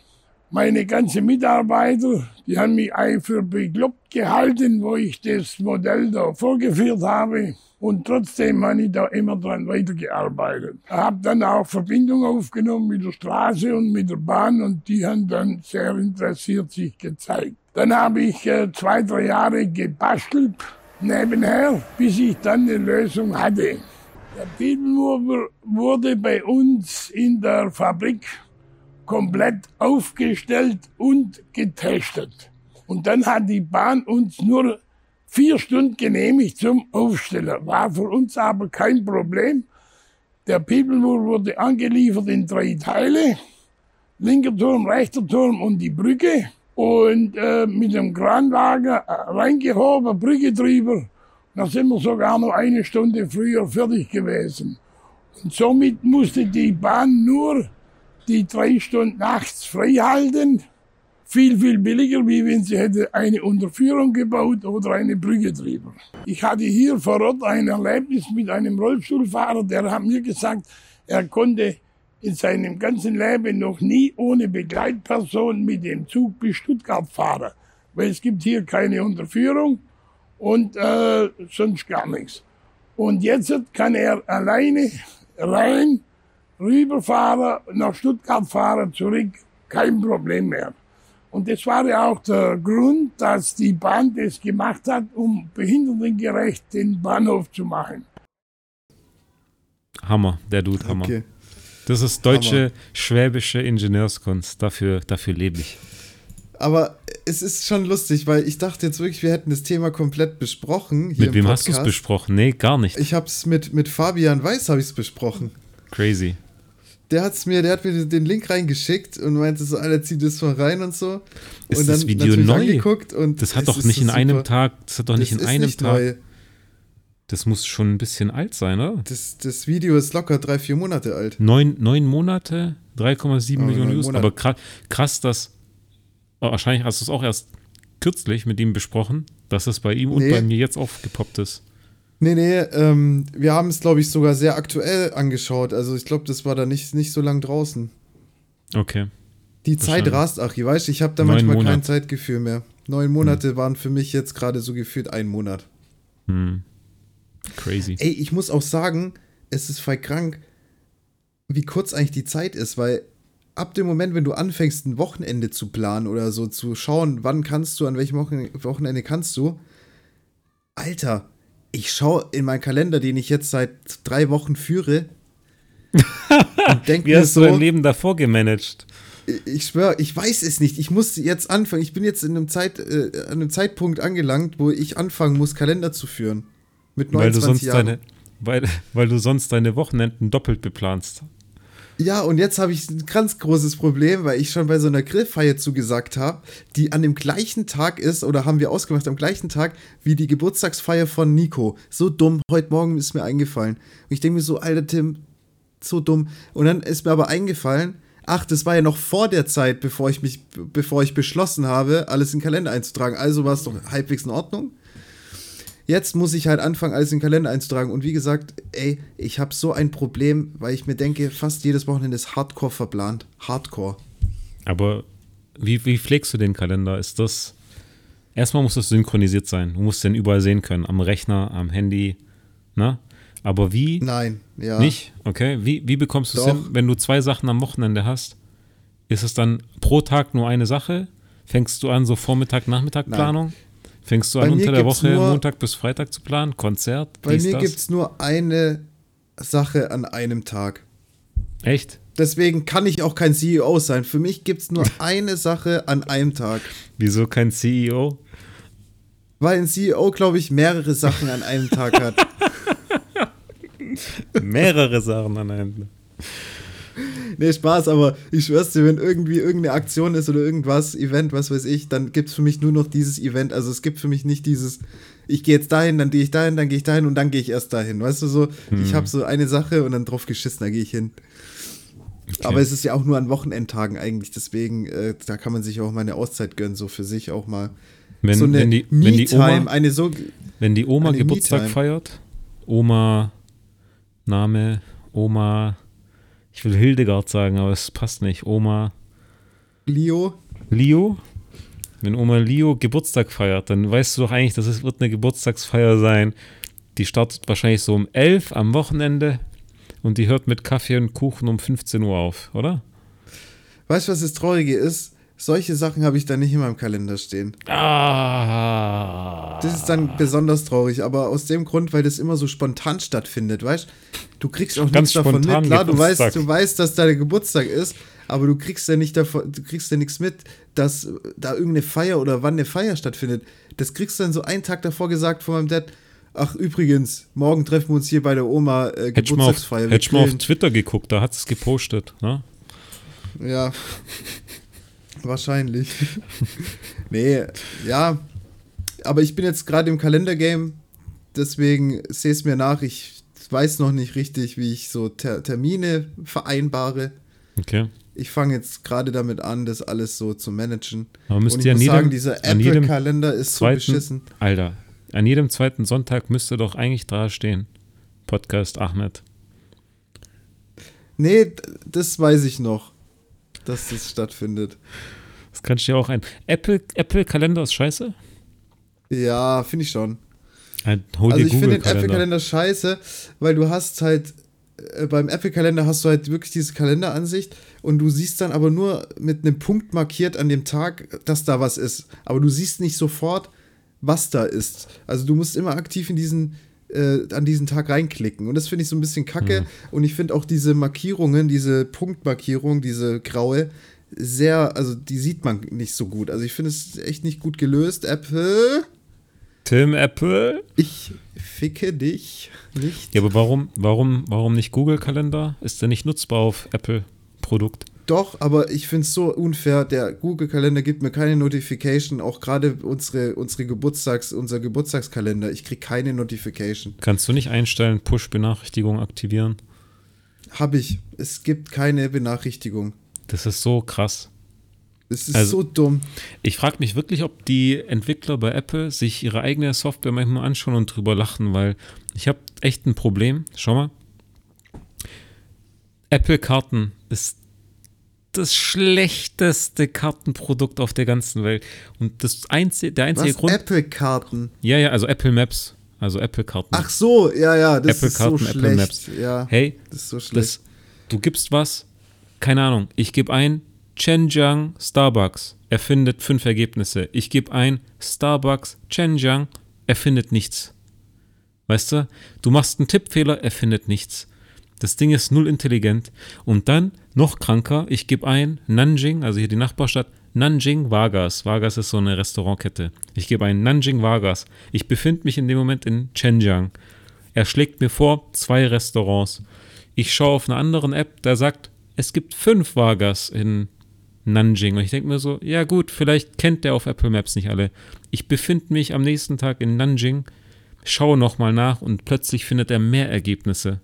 Meine ganzen Mitarbeiter, die haben mich für bekloppt gehalten, wo ich das Modell da vorgeführt habe. Und trotzdem habe ich da immer dran weitergearbeitet. Ich habe dann auch Verbindung aufgenommen mit der Straße und mit der Bahn und die haben dann sehr interessiert sich gezeigt. Dann habe ich äh, zwei, drei Jahre gebastelt nebenher, bis ich dann eine Lösung hatte. Der Bibelmover wurde bei uns in der Fabrik komplett aufgestellt und getestet. Und dann hat die Bahn uns nur vier Stunden genehmigt zum Aufsteller. War für uns aber kein Problem. Der Pipelmur wurde angeliefert in drei Teile. Linker Turm, rechter Turm und die Brücke. Und äh, mit dem Kranwagen äh, reingehoben, Brücke drüber. Da sind wir sogar noch eine Stunde früher fertig gewesen. Und somit musste die Bahn nur die drei Stunden nachts frei halten. Viel, viel billiger, wie wenn sie hätte eine Unterführung gebaut oder eine Brücke drüber. Ich hatte hier vor Ort ein Erlebnis mit einem Rollstuhlfahrer, der hat mir gesagt, er konnte in seinem ganzen Leben noch nie ohne Begleitperson mit dem Zug bis Stuttgart fahren, weil es gibt hier keine Unterführung und äh, sonst gar nichts. Und jetzt kann er alleine rein rüberfahren, nach Stuttgart fahren, zurück, kein Problem mehr. Und das war ja auch der Grund, dass die Bahn das gemacht hat, um behindertengerecht den Bahnhof zu machen. Hammer, der Dude, Hammer. Okay. Das ist deutsche, Hammer. schwäbische Ingenieurskunst. Dafür, dafür lebe ich. Aber es ist schon lustig, weil ich dachte jetzt wirklich, wir hätten das Thema komplett besprochen. mit wem hast du es besprochen? Nee, gar nicht. Ich habe es mit, mit Fabian Weiß habe ich es besprochen. Crazy der hat's mir, der hat mir den Link reingeschickt und meinte so, Alter, zieh das mal rein und so. Ist und dann das Video neu? Und das hat doch nicht in super. einem Tag, das hat doch nicht das in einem nicht Tag. Neu. Das muss schon ein bisschen alt sein, oder? Das, das Video ist locker drei, vier Monate alt. Neun, neun Monate, 3,7 oh, Millionen Views. Aber krass, krass, dass oh, wahrscheinlich hast du es auch erst kürzlich mit ihm besprochen, dass es bei ihm nee. und bei mir jetzt aufgepoppt ist. Nee, nee, ähm, wir haben es, glaube ich, sogar sehr aktuell angeschaut. Also ich glaube, das war da nicht, nicht so lang draußen. Okay. Die Zeit rast, ach, weißt ich habe da Neun manchmal Monat. kein Zeitgefühl mehr. Neun Monate hm. waren für mich jetzt gerade so gefühlt ein Monat. Hm. Crazy. Ey, ich muss auch sagen, es ist voll krank, wie kurz eigentlich die Zeit ist, weil ab dem Moment, wenn du anfängst, ein Wochenende zu planen oder so zu schauen, wann kannst du, an welchem Wochenende kannst du, Alter, ich schaue in meinen Kalender, den ich jetzt seit drei Wochen führe. [LAUGHS] und denke Wie hast so, du dein Leben davor gemanagt? Ich schwöre, ich weiß es nicht. Ich muss jetzt anfangen. Ich bin jetzt in einem, Zeit, äh, an einem Zeitpunkt angelangt, wo ich anfangen muss, Kalender zu führen. Mit 29 weil du sonst Jahren. Deine, weil, weil du sonst deine Wochenenden doppelt beplanst. Ja, und jetzt habe ich ein ganz großes Problem, weil ich schon bei so einer Grillfeier zugesagt habe, die an dem gleichen Tag ist, oder haben wir ausgemacht, am gleichen Tag wie die Geburtstagsfeier von Nico. So dumm, heute Morgen ist mir eingefallen. Und ich denke mir so, alter Tim, so dumm. Und dann ist mir aber eingefallen, ach, das war ja noch vor der Zeit, bevor ich mich, bevor ich beschlossen habe, alles in den Kalender einzutragen. Also war es doch halbwegs in Ordnung. Jetzt muss ich halt anfangen, alles in den Kalender einzutragen. Und wie gesagt, ey, ich habe so ein Problem, weil ich mir denke, fast jedes Wochenende ist Hardcore verplant. Hardcore. Aber wie, wie pflegst du den Kalender? Ist das. Erstmal muss das synchronisiert sein. Du musst den überall sehen können. Am Rechner, am Handy. Ne? Aber wie? Nein, ja. Nicht? Okay. Wie, wie bekommst du es hin, wenn du zwei Sachen am Wochenende hast? Ist es dann pro Tag nur eine Sache? Fängst du an, so Vormittag-Nachmittag-Planung? Fängst du an, unter der Woche nur, Montag bis Freitag zu planen? Konzert? Bei mir gibt es nur eine Sache an einem Tag. Echt? Deswegen kann ich auch kein CEO sein. Für mich gibt es nur [LAUGHS] eine Sache an einem Tag. Wieso kein CEO? Weil ein CEO, glaube ich, mehrere Sachen an einem Tag hat. [LAUGHS] mehrere Sachen an einem Tag [LAUGHS] nee, Spaß, aber ich schwör's dir, wenn irgendwie irgendeine Aktion ist oder irgendwas, Event, was weiß ich, dann gibt's für mich nur noch dieses Event. Also es gibt für mich nicht dieses, ich gehe jetzt dahin, dann gehe ich dahin, dann gehe ich dahin und dann gehe ich erst dahin. Weißt du so, hm. ich habe so eine Sache und dann drauf geschissen, da gehe ich hin. Okay. Aber es ist ja auch nur an Wochenendtagen eigentlich, deswegen, äh, da kann man sich auch mal eine Auszeit gönnen, so für sich auch mal. Wenn, so eine wenn die, wenn die Oma, eine so. Wenn die Oma Geburtstag feiert, Oma, Name, Oma, ich will Hildegard sagen, aber es passt nicht. Oma. Leo. Leo? Wenn Oma Leo Geburtstag feiert, dann weißt du doch eigentlich, dass es wird eine Geburtstagsfeier sein. Die startet wahrscheinlich so um 11 am Wochenende und die hört mit Kaffee und Kuchen um 15 Uhr auf, oder? Weißt du, was das Traurige ist? Solche Sachen habe ich da nicht in meinem Kalender stehen. Ah. das ist dann besonders traurig, aber aus dem Grund, weil das immer so spontan stattfindet, weißt du? kriegst auch Ganz nichts davon mit. Klar, du weißt, du weißt, dass dein Geburtstag ist, aber du kriegst ja nicht davon, du kriegst ja nichts mit, dass da irgendeine Feier oder wann eine Feier stattfindet. Das kriegst du dann so einen Tag davor gesagt von meinem Dad. Ach, übrigens, morgen treffen wir uns hier bei der Oma äh, Geburtstagsfeier. Hätte ich mal auf. Twitter geguckt, da hat es gepostet. Ne? Ja. Wahrscheinlich. [LAUGHS] nee, ja. Aber ich bin jetzt gerade im Kalendergame, deswegen sehe es mir nach. Ich weiß noch nicht richtig, wie ich so Ter Termine vereinbare. Okay. Ich fange jetzt gerade damit an, das alles so zu managen. Aber müsst Und ihr ich an muss jedem- sagen, dieser an jedem Apple-Kalender ist so Zweiten, beschissen. Alter, an jedem zweiten Sonntag müsste doch eigentlich da stehen. Podcast Ahmed. Nee, das weiß ich noch, dass das stattfindet. Das kannst du ja auch ein. Apple, Apple Kalender ist scheiße? Ja, finde ich schon. Ein, Also dir ich finde den Kalender. Apple-Kalender scheiße, weil du hast halt, äh, beim Apple-Kalender hast du halt wirklich diese Kalenderansicht und du siehst dann aber nur mit einem Punkt markiert an dem Tag, dass da was ist. Aber du siehst nicht sofort, was da ist. Also du musst immer aktiv in diesen, äh, an diesen Tag reinklicken. Und das finde ich so ein bisschen kacke. Und ich finde auch diese Markierungen, diese Punktmarkierung, diese graue, sehr, also die sieht man nicht so gut. Also ich finde es echt nicht gut gelöst. Apple, Tim Apple? ich ficke dich nicht. Ja, aber warum, warum, warum nicht Google Kalender? Ist der nicht nutzbar auf Apple Produkt? Doch, aber ich finde es so unfair. Der Google-Kalender gibt mir keine Notification. Auch gerade unsere, unsere Geburtstags, unser Geburtstagskalender. Ich kriege keine Notification. Kannst du nicht einstellen, Push-Benachrichtigung aktivieren? Habe ich. Es gibt keine Benachrichtigung. Das ist so krass. Es ist Also- so dumm. Ich frage mich wirklich, ob die Entwickler bei Apple sich ihre eigene Software manchmal anschauen und drüber lachen, weil ich habe echt ein Problem. Schau mal. Apple Karten ist das schlechteste Kartenprodukt auf der ganzen Welt. Und das einzige, der einzige Was? Grund. Apple-Karten. ja, ja, also Apple Maps. Also Apple Karten. Ach so, ja, ja, das Apple ist Karten, so Apple schlecht. Maps. Ja, Hey, das ist so schlecht. das, du gibst was, keine Ahnung, ich gebe ein Chenjiang Starbucks, er findet fünf Ergebnisse. Ich gebe ein Starbucks Chenjiang, er findet nichts. Weißt du, du machst einen Tippfehler, er findet nichts. Das Ding ist null intelligent. Und dann, noch kranker, ich gebe ein Nanjing, also hier die Nachbarstadt, Nanjing Vargas. Vargas ist so eine Restaurantkette. Ich gebe ein Nanjing Vargas. Ich befinde mich in dem Moment in Chenjiang. Er schlägt mir vor, zwei Restaurants. Ich schaue auf einer anderen App, da sagt, es gibt fünf Vargas in Nanjing. Und ich denke mir so, ja gut, vielleicht kennt der auf Apple Maps nicht alle. Ich befinde mich am nächsten Tag in Nanjing, schaue nochmal nach und plötzlich findet er mehr Ergebnisse.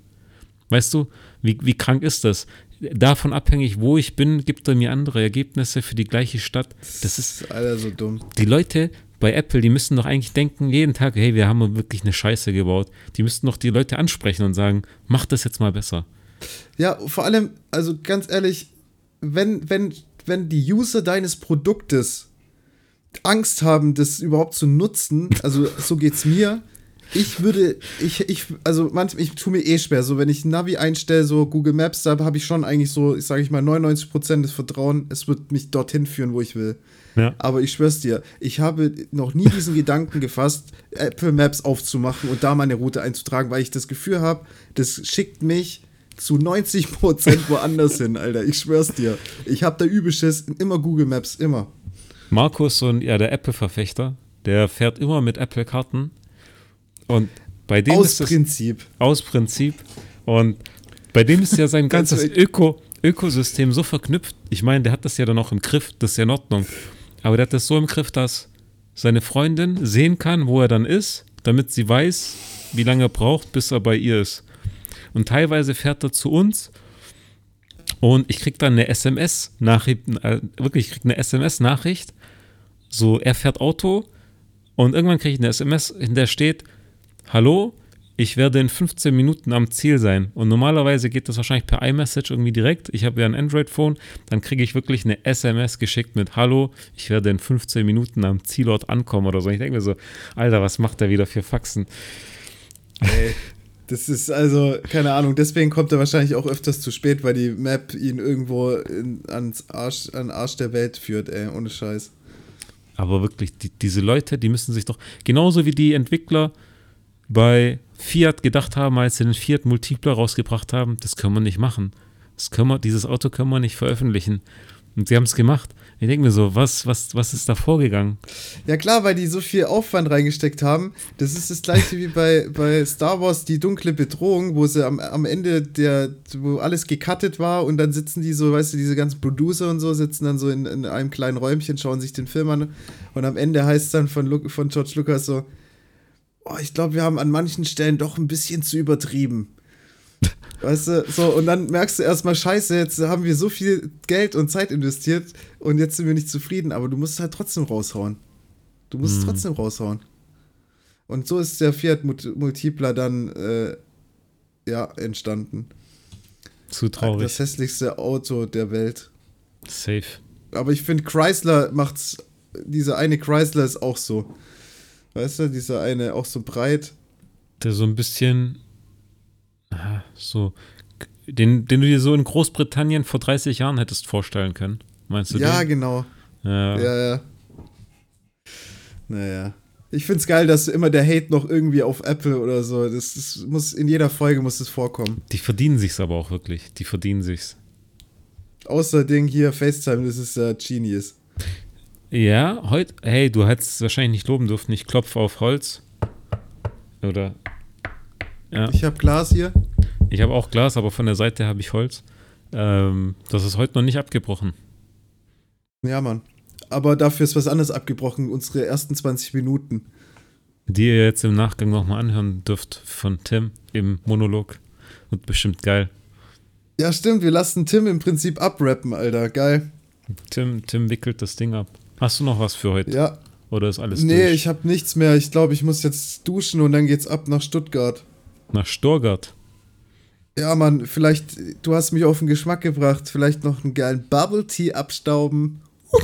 Weißt du, wie, wie krank ist das? Davon abhängig, wo ich bin, gibt er mir andere Ergebnisse für die gleiche Stadt. Das ist, Alter, so dumm. die Leute bei Apple, die müssen doch eigentlich denken, jeden Tag, hey, wir haben wirklich eine Scheiße gebaut. Die müssten doch die Leute ansprechen und sagen, mach das jetzt mal besser. Ja, vor allem, also ganz ehrlich, wenn, wenn, wenn die User deines Produktes Angst haben, das überhaupt zu nutzen, also so geht's mir. Ich würde, ich, ich, also manchmal, ich tue mir eh schwer, so wenn ich Navi einstelle, so Google Maps, da habe ich schon eigentlich so, ich sage ich mal, 99% des Vertrauen, es wird mich dorthin führen, wo ich will. Ja. Aber ich schwör's dir, ich habe noch nie diesen [LAUGHS] Gedanken gefasst, Apple Maps aufzumachen und da meine Route einzutragen, weil ich das Gefühl habe, das schickt mich zu 90% woanders hin, Alter. Ich schwör's dir. Ich habe da Übelschiss, immer Google Maps, immer. Markus, so ein, ja, der Apple-Verfechter, der fährt immer mit Apple-Karten. Und bei dem Aus ist es Prinzip. aus Prinzip. Und bei dem ist ja sein [LAUGHS] ganzes Öko, Ökosystem so verknüpft. Ich meine, der hat das ja dann auch im Griff, das ist ja in Ordnung. Aber der hat das so im Griff, dass seine Freundin sehen kann, wo er dann ist, damit sie weiß, wie lange er braucht, bis er bei ihr ist. Und teilweise fährt er zu uns und ich krieg dann eine SMS-Nachricht, äh, wirklich, ich krieg eine SMS-Nachricht, so, er fährt Auto und irgendwann kriege ich eine SMS, in der steht, hallo, ich werde in 15 Minuten am Ziel sein. Und normalerweise geht das wahrscheinlich per iMessage irgendwie direkt. Ich habe ja ein Android-Phone, dann kriege ich wirklich eine SMS geschickt mit Hallo, ich werde in 15 Minuten am Zielort ankommen oder so. Ich denke mir so, Alter, was macht der wieder für Faxen? Ey, das ist also, keine Ahnung, deswegen kommt er wahrscheinlich auch öfters zu spät, weil die Map ihn irgendwo in, ans Arsch, an Arsch der Welt führt, ey, ohne Scheiß. aber wirklich, die, diese Leute, die müssen sich doch, genauso wie die Entwickler bei Fiat gedacht haben, als sie den Fiat Multipler rausgebracht haben, das können wir nicht machen. Das können wir, dieses Auto können wir nicht veröffentlichen. Und sie haben es gemacht. Ich denke mir so, was, was, was ist da vorgegangen? Ja klar, weil die so viel Aufwand reingesteckt haben. Das ist das gleiche wie bei, [LAUGHS] bei Star Wars, die dunkle Bedrohung, wo sie am, am Ende der, wo alles gecuttet war und dann sitzen die so, weißt du, diese ganzen Producer und so, sitzen dann so in, in einem kleinen Räumchen, schauen sich den Film an und am Ende heißt es dann von, Lu von George Lucas so, oh, ich glaube, wir haben an manchen Stellen doch ein bisschen zu übertrieben. [LAUGHS] Weißt du, so, und dann merkst du erstmal, scheiße, jetzt haben wir so viel Geld und Zeit investiert und jetzt sind wir nicht zufrieden, aber du musst es halt trotzdem raushauen. Du musst es trotzdem raushauen. Und so ist der Fiat Multipler dann, äh, ja, entstanden. Zu traurig. Das hässlichste Auto der Welt. Safe. Aber ich finde, Chrysler macht's, dieser eine Chrysler ist auch so. Weißt du, dieser eine auch so breit. Der so ein bisschen, ah, so, den, den du dir so in Großbritannien vor 30 Jahren hättest vorstellen können. Meinst du Ja, den? genau. Ja. Ja, ja. Naja. Ich find's geil, dass immer der Hate noch irgendwie auf Apple oder so. Das, das muss in jeder Folge muss es vorkommen. Die verdienen sich's aber auch wirklich. Die verdienen sich's. Außer Ding hier, FaceTime, das ist äh, Genius. Ja, heute, hey, du hättest es wahrscheinlich nicht loben dürfen. Ich klopfe auf Holz. Oder, ja, Ich habe Glas hier. ich habe auch Glas, aber von der Seite habe ich Holz. Ähm, das ist heute noch nicht abgebrochen. Ja, Mann. Aber dafür ist was anderes abgebrochen, unsere ersten 20 Minuten. Die ihr jetzt im Nachgang nochmal anhören dürft von Tim im Monolog. Wird bestimmt geil. Ja, stimmt, wir lassen Tim im Prinzip abrappen, Alter. Geil. Tim, Tim wickelt das Ding ab. Hast du noch was für heute? Ja. Oder ist alles Nee, durch? ich habe nichts mehr. Ich glaube, ich muss jetzt duschen und dann geht's ab nach Stuttgart. Nach Storgard. Ja, Mann, vielleicht, du hast mich auf den Geschmack gebracht. Vielleicht noch einen geilen Bubble Tea abstauben. [LAUGHS]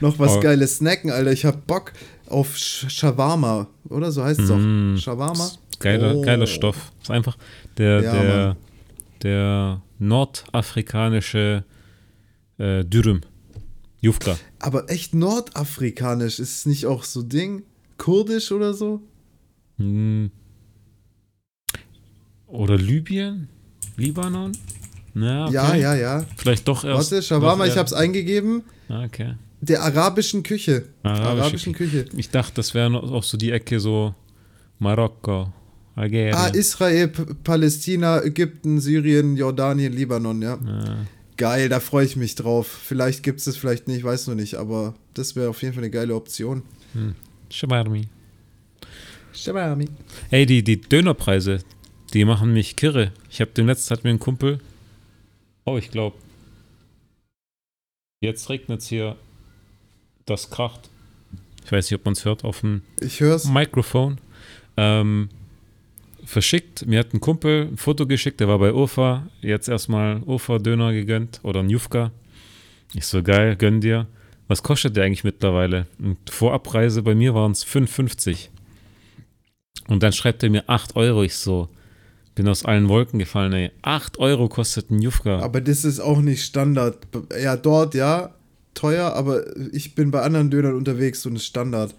noch was Oh. Geiles snacken, Alter. Ich hab Bock auf Shawarma, oder? So heißt es Mm. auch. Shawarma? Geiler, Oh. geiler Stoff. Ist einfach der, Ja, der, Mann. der nordafrikanische äh, Dürüm. Jufka. Aber echt nordafrikanisch. Ist es nicht auch so Ding? Kurdisch oder so? Hm. Oder Libyen? Libanon? Na, okay. Ja, ja, ja. Vielleicht doch erst. Warte, Shawarma, ich eher- hab's eingegeben. Ah, Okay. Der arabischen Küche. Arabische arabischen Küche. Ich dachte, das wäre auch so die Ecke so Marokko, Algerien. Ah, Israel, Palästina, Ägypten, Syrien, Jordanien, Libanon, ja. Ah, Geil, da freue ich mich drauf. Vielleicht gibt es das, vielleicht nicht, weiß noch nicht, aber das wäre auf jeden Fall eine geile Option. Shawarmi. Shawarmi. Ey, die, die Dönerpreise, die machen mich kirre. Ich habe dem letzten hat mir ein Kumpel. Oh, ich glaube. Jetzt regnet es hier. Das kracht. Ich weiß nicht, ob man es hört auf dem Ich hör's. Mikrofon. Ähm, verschickt. Mir hat ein Kumpel ein Foto geschickt, der war bei Urfa. Jetzt erstmal Urfa-Döner gegönnt oder ein Jufka. Ich so, geil, gönn dir. Was kostet der eigentlich mittlerweile? Und vor Abreise bei mir waren es 5,50. Und dann schreibt er mir 8 Euro. Ich so, bin aus allen Wolken gefallen, ey. 8 Euro kostet ein Jufka. Aber das ist auch nicht Standard. Ja, dort ja, teuer, aber ich bin bei anderen Dönern unterwegs und es ist Standard.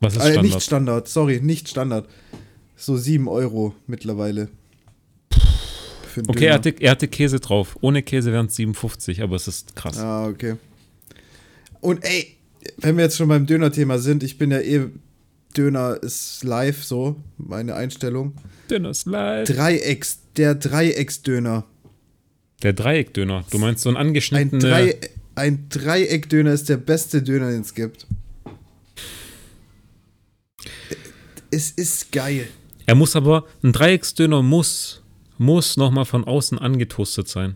Was ist Äh, Standard? nicht Standard, sorry, nicht Standard. So 7 Euro mittlerweile. Okay, er hatte, er hatte Käse drauf. Ohne Käse wären es 57, aber es ist krass. Ah, okay. Und ey, wenn wir jetzt schon beim Döner-Thema sind, ich bin ja eh, Döner ist live so, meine Einstellung. Döner ist live. Dreiecks, der Dreiecksdöner. Der Dreieckdöner. Du meinst so ein Ein, angeschnittener. Drei, ein Dreieckdöner ist der beste Döner, den es gibt. Es ist geil. Er muss aber, ein Dreiecksdöner muss, muss nochmal von außen angetoastet sein.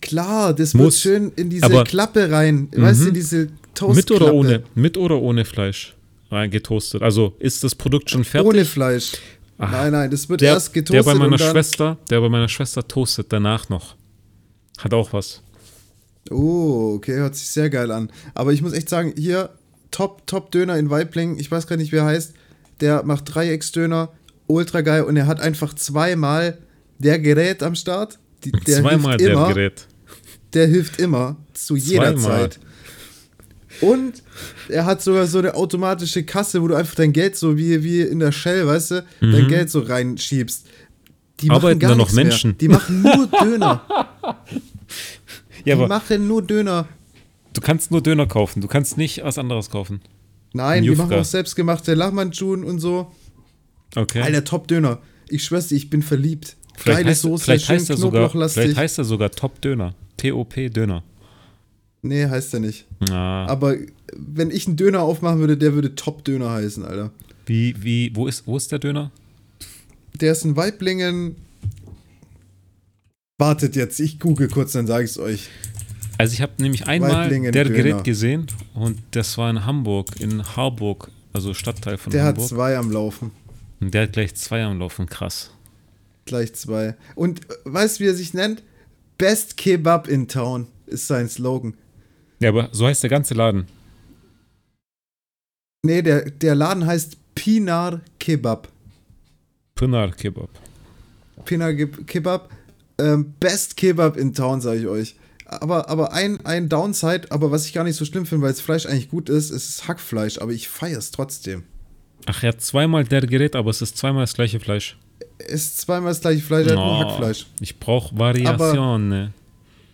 Klar, das Muss. wird schön in diese Aber- Klappe rein. Weißt du, in diese Toastklappe. Mit oder ohne? Mit oder ohne Fleisch rein getoastet. Also ist das Produkt schon fertig? Ohne Fleisch. Ah. nein, nein, das wird der, erst getoastet der bei meiner Schwester, der bei meiner Schwester toastet danach noch. Hat auch was. Oh, okay, hört sich sehr geil an. Aber ich muss echt sagen, hier, Top, Top Döner in Weibling, ich weiß gar nicht, wie er heißt, der macht Dreiecksdöner, ultra geil und er hat einfach zweimal der Gerät am Start. Die, der Zweimal hilft der immer, Gerät. Der hilft immer, zu jeder Zweimal. Zeit. Und er hat sogar so eine automatische Kasse, wo du einfach dein Geld so wie, wie in der Shell, weißt du, dein Geld so reinschiebst. Die Mhm. Arbeiten da noch nichts mehr. Menschen? Die machen nur Döner. [LAUGHS] Ja, Die aber machen nur Döner. du kannst nur Döner kaufen. Du kannst nicht was anderes kaufen. Nein, die machen auch selbstgemachte Lachmannschuhen und so. Okay. Alter, Top-Döner. Ich schwör's dir, ich bin verliebt. vielleicht Geile heißt, Soße, vielleicht, schön heißt er sogar, vielleicht heißt er sogar Top Döner. T-O-P Döner. Nee, heißt er nicht. Ah, Aber wenn ich einen Döner aufmachen würde, der würde Top-Döner heißen, Alter. wie, wie, wo ist, wo ist der Döner? Der ist in Weiblingen. Wartet jetzt, ich google kurz, dann sage ich es euch. Also ich habe nämlich einmal Weiblingen der Döner. Gerät gesehen und das war in Hamburg, in Harburg, also Stadtteil von Der hat Hamburg. zwei am Laufen. Und der hat gleich zwei am Laufen, krass. Gleich zwei. Und äh, weißt du, wie er sich nennt? Best Kebab in Town ist sein Slogan. Ja, aber so heißt der ganze Laden. Nee, der, der Laden heißt Pinar Kebab. Pinar Kebab. Pinar Kebab. Ähm, Best Kebab in Town, sage ich euch. Aber, aber ein, ein Downside, aber was ich gar nicht so schlimm finde, weil das Fleisch eigentlich gut ist, ist Hackfleisch, aber ich feiere es trotzdem. Ach, er hat zweimal der Gerät, aber es ist zweimal das gleiche Fleisch. Es ist zweimal das gleiche Fleisch, er hat nur Oh, Hackfleisch. Ich brauche Variation. ne?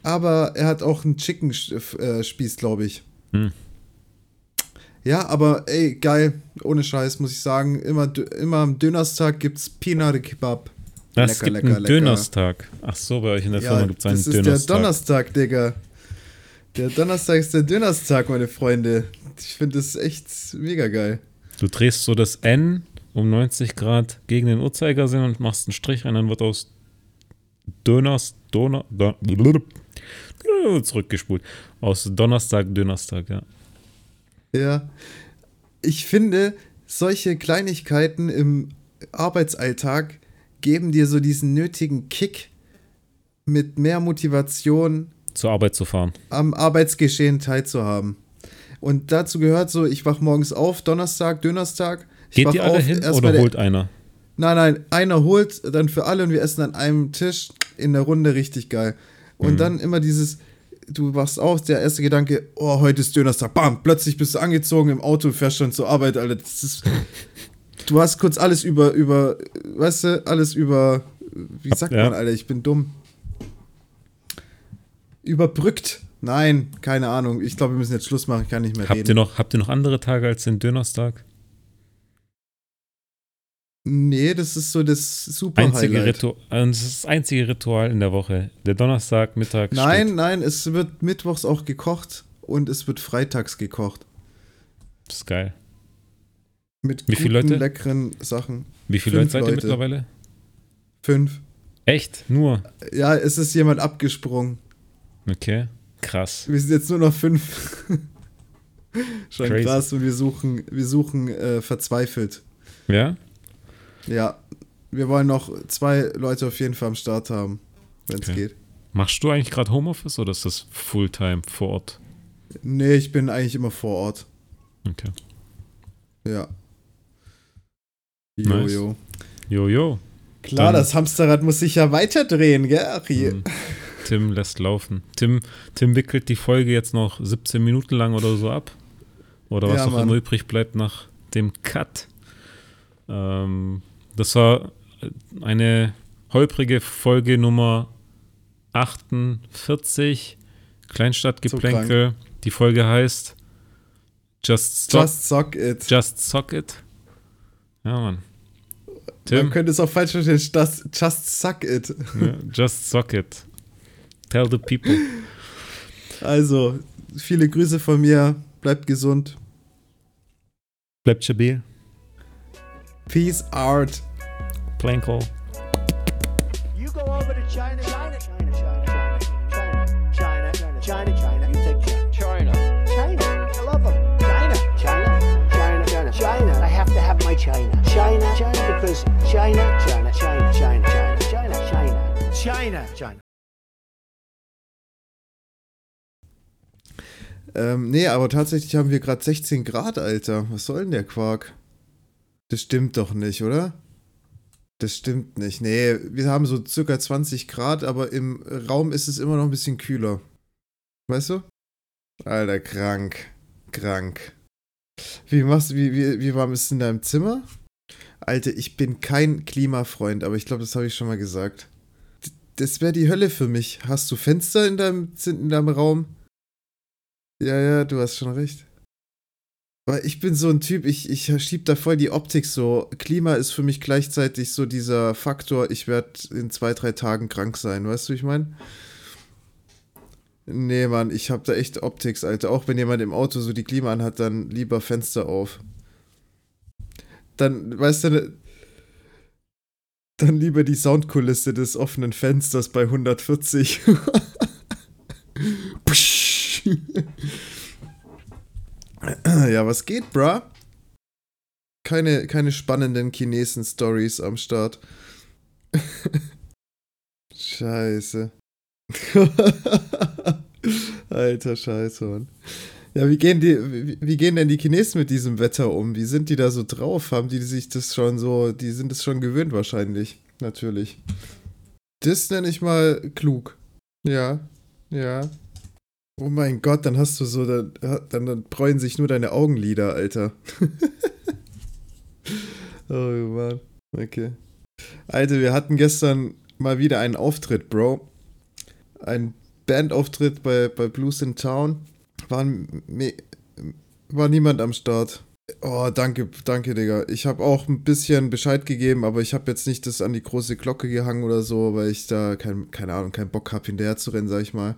Aber er hat auch einen Chicken-Spieß, glaube ich. Hm. Ja, aber ey, geil. Ohne Scheiß, muss ich sagen. Immer, immer am Dönerstag gibt's Pinare Kebab. Das gibt einen Dönerstag. Ach so, bei euch in der Ja, Firma gibt es einen das ist der Dönerstag. Donnerstag, Digga. Der Donnerstag ist der Dönerstag, meine Freunde. Ich finde das echt mega geil. Du drehst so das N um 90 Grad gegen den Uhrzeigersinn und machst einen Strich rein, dann wird aus Döners, Donner, Don, zurückgespult. Aus Donnerstag, Dönerstag, ja. Ja. Ich finde, solche Kleinigkeiten im Arbeitsalltag geben dir so diesen nötigen Kick mit mehr Motivation Zur Arbeit zu fahren. am Arbeitsgeschehen teilzuhaben. Und dazu gehört so, ich wach morgens auf, Donnerstag, Dönerstag. Ich Geht die alle auf, hin oder holt einer? Nein, nein, einer holt dann für alle und wir essen an einem Tisch in der Runde richtig geil. Und Mhm. dann immer dieses, du wachst auf, der erste Gedanke, oh, heute ist Dönerstag, bam, plötzlich bist du angezogen im Auto, fährst schon zur Arbeit, Alter. Das ist, du hast kurz alles über, über, weißt du, alles über, wie sagt Ja. man, Alter, ich bin dumm. Überbrückt. Nein, keine Ahnung. Ich glaube, wir müssen jetzt Schluss machen, ich kann nicht mehr Habt reden. ihr, noch, habt ihr noch andere Tage als den Dönerstag? nee, das ist so das super Einzige. Ritual, das ist das einzige Ritual in der Woche. Der Donnerstag, Mittag. Nein, steht. nein, es wird mittwochs auch gekocht und es wird freitags gekocht. Das ist geil. Mit Wie viele guten, Leute? leckeren Sachen. Wie viele Fünf Leute seid ihr Leute. mittlerweile? Fünf. Echt? Nur? Ja, es ist jemand abgesprungen. Okay. Krass. Wir sind jetzt nur noch fünf. [LAUGHS] Schon Crazy. krass und wir suchen, wir suchen äh, verzweifelt. Ja? Ja, wir wollen noch zwei Leute auf jeden Fall am Start haben, wenn es Okay. geht. Machst du eigentlich gerade Homeoffice oder ist das Fulltime vor Ort? Nee, ich bin eigentlich immer vor Ort. Okay. Ja. Nice. Jojo. Jojo. Klar, Dann- das Hamsterrad muss sich ja weiterdrehen, gell, Achi? Hm. [LAUGHS] Tim lässt laufen. Tim, Tim wickelt die Folge jetzt noch 17 Minuten lang oder so ab. Oder was Ja, auch Mann. immer übrig bleibt nach dem Cut. Ähm, das war eine holprige Folge Nummer 48. Kleinstadtgeplänkel. Die Folge heißt Just Stop. Just sock it. Just Sock It. Ja, Mann. Man Tim, könnte es auch falsch verstehen. Just, just suck it. ja, Just Sock It. Tell the people. Also, viele Grüße von mir. Bleibt gesund. Bleibt stabil. Peace out. Planko. You go over to China, China, China, China, China, China, China, China, China. You take China. China. China. I love them. China, China, China, China, China. I have to have my China. China, China, because China, China, China, China, China, China, China, China, China. Ähm, nee, aber tatsächlich haben wir gerade 16 Grad, Alter. Was soll denn der Quark? Das stimmt doch nicht, oder? Das stimmt nicht. Nee, wir haben so circa 20 Grad, aber im Raum ist es immer noch ein bisschen kühler. Weißt du? Alter, krank. Krank. Wie machst wie, wie, wie warm ist es in deinem Zimmer? Alter, ich bin kein Klimafreund, aber ich glaube, das habe ich schon mal gesagt. D das wäre die Hölle für mich. Hast du Fenster in deinem, in deinem Raum? Ja, ja, du hast schon recht. Weil ich bin so ein Typ, ich, ich schieb da voll die Optik so. Klima ist für mich gleichzeitig so dieser Faktor, ich werde in zwei, drei Tagen krank sein, weißt du, wie ich meine? Nee, Mann, ich hab da echt Optics, Alter. Auch wenn jemand im Auto so die Klima anhat, dann lieber Fenster auf. Dann, weißt du, dann lieber die Soundkulisse des offenen Fensters bei 140. [LAUGHS] [LAUGHS] ja, was geht, bruh? Keine, keine spannenden Chinesen-Stories am Start. [LAUGHS] Scheiße. [LAUGHS] Alter Scheiße, Mann. Ja, wie gehen, die, wie, wie, gehen denn die Chinesen mit diesem Wetter um? Wie sind die da so drauf? Haben die sich das schon so, die sind es schon gewöhnt wahrscheinlich, natürlich. Das nenne ich mal klug. Ja, ja. Oh mein Gott, dann hast du so, dann, dann, dann bräuen sich nur deine Augenlider, Alter. [LAUGHS] oh Mann. Okay. Alter, wir hatten gestern mal wieder einen Auftritt, Bro. Ein Bandauftritt bei, bei Blues in Town. War, war niemand am Start. Oh, danke, danke, Digga. Ich habe auch ein bisschen Bescheid gegeben, aber ich habe jetzt nicht das an die große Glocke gehangen oder so, weil ich da kein, keine Ahnung, keinen Bock habe, hinterher zu rennen, sag ich mal.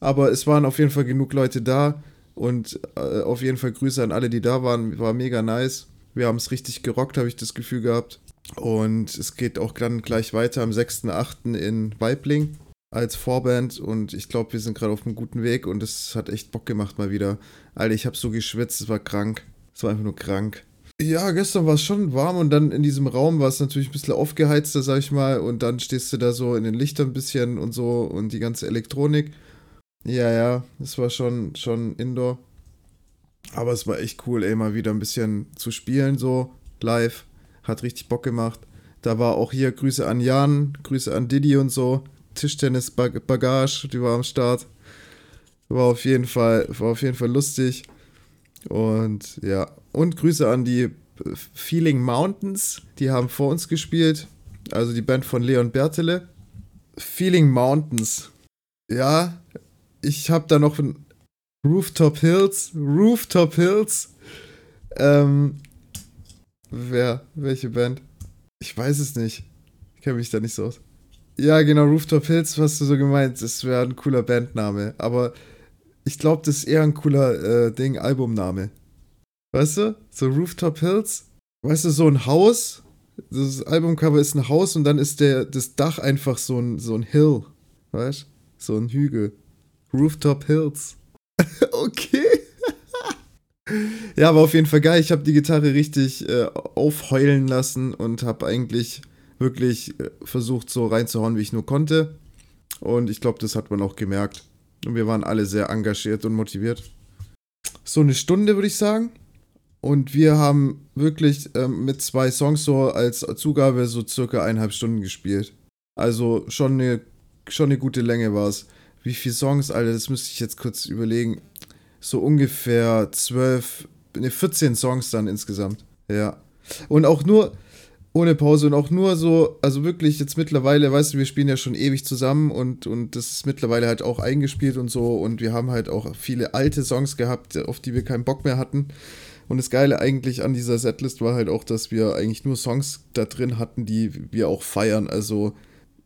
Aber es waren auf jeden Fall genug Leute da und äh, auf jeden Fall Grüße an alle, die da waren. War mega nice. Wir haben es richtig gerockt, habe ich das Gefühl gehabt. Und es geht auch dann gleich weiter am 6.8. in Weibling als Vorband und ich glaube, wir sind gerade auf einem guten Weg und es hat echt Bock gemacht mal wieder. Alter, ich habe so geschwitzt, es war krank. Es war einfach nur krank. Ja, gestern war es schon warm und dann in diesem Raum war es natürlich ein bisschen aufgeheizter, sag ich mal, und dann stehst du da so in den Lichtern ein bisschen und so und die ganze Elektronik. Ja, ja, es war schon, schon Indoor. Aber es war echt cool, ey, mal wieder ein bisschen zu spielen, so live. Hat richtig Bock gemacht. Da war auch hier Grüße an Jan, Grüße an Didi und so. Tischtennis Bagage, die war am Start. War auf jeden Fall, war auf jeden Fall lustig. Und ja, und Grüße an die Feeling Mountains, die haben vor uns gespielt. Also die Band von Leon Bertele. Feeling Mountains. Ja, ich habe da noch ein Rooftop Hills. Rooftop Hills. Ähm, wer? Welche Band? Ich weiß es nicht. Ich kenne mich da nicht so aus. Ja, genau, Rooftop Hills, hast du so gemeint. Das wäre ein cooler Bandname. Aber ich glaube, das ist eher ein cooler äh, Ding, Albumname. Weißt du? So Rooftop Hills. Weißt du, so ein Haus. Das Albumcover ist ein Haus und dann ist der, das Dach einfach so ein, so ein Hill. Weißt du? So ein Hügel. Rooftop Hills. [LAUGHS] okay. ja, aber auf jeden Fall geil. Ich habe die Gitarre richtig äh, aufheulen lassen und habe eigentlich wirklich äh, versucht, so reinzuhauen, wie ich nur konnte. Und ich glaube, das hat man auch gemerkt. Und wir waren alle sehr engagiert und motiviert. So eine Stunde, würde ich sagen. Und wir haben wirklich ähm, mit zwei Songs so als Zugabe so circa eineinhalb Stunden gespielt. Also schon eine, schon eine gute Länge war es wie viele Songs, Alter, das müsste ich jetzt kurz überlegen. So ungefähr 12, ne, 14 Songs dann insgesamt. Ja. Und auch nur ohne Pause und auch nur so, also wirklich jetzt mittlerweile, weißt du, wir spielen ja schon ewig zusammen und, und das ist mittlerweile halt auch eingespielt und so und wir haben halt auch viele alte Songs gehabt, auf die wir keinen Bock mehr hatten. Und das Geile eigentlich an dieser Setlist war halt auch, dass wir eigentlich nur Songs da drin hatten, die wir auch feiern. Also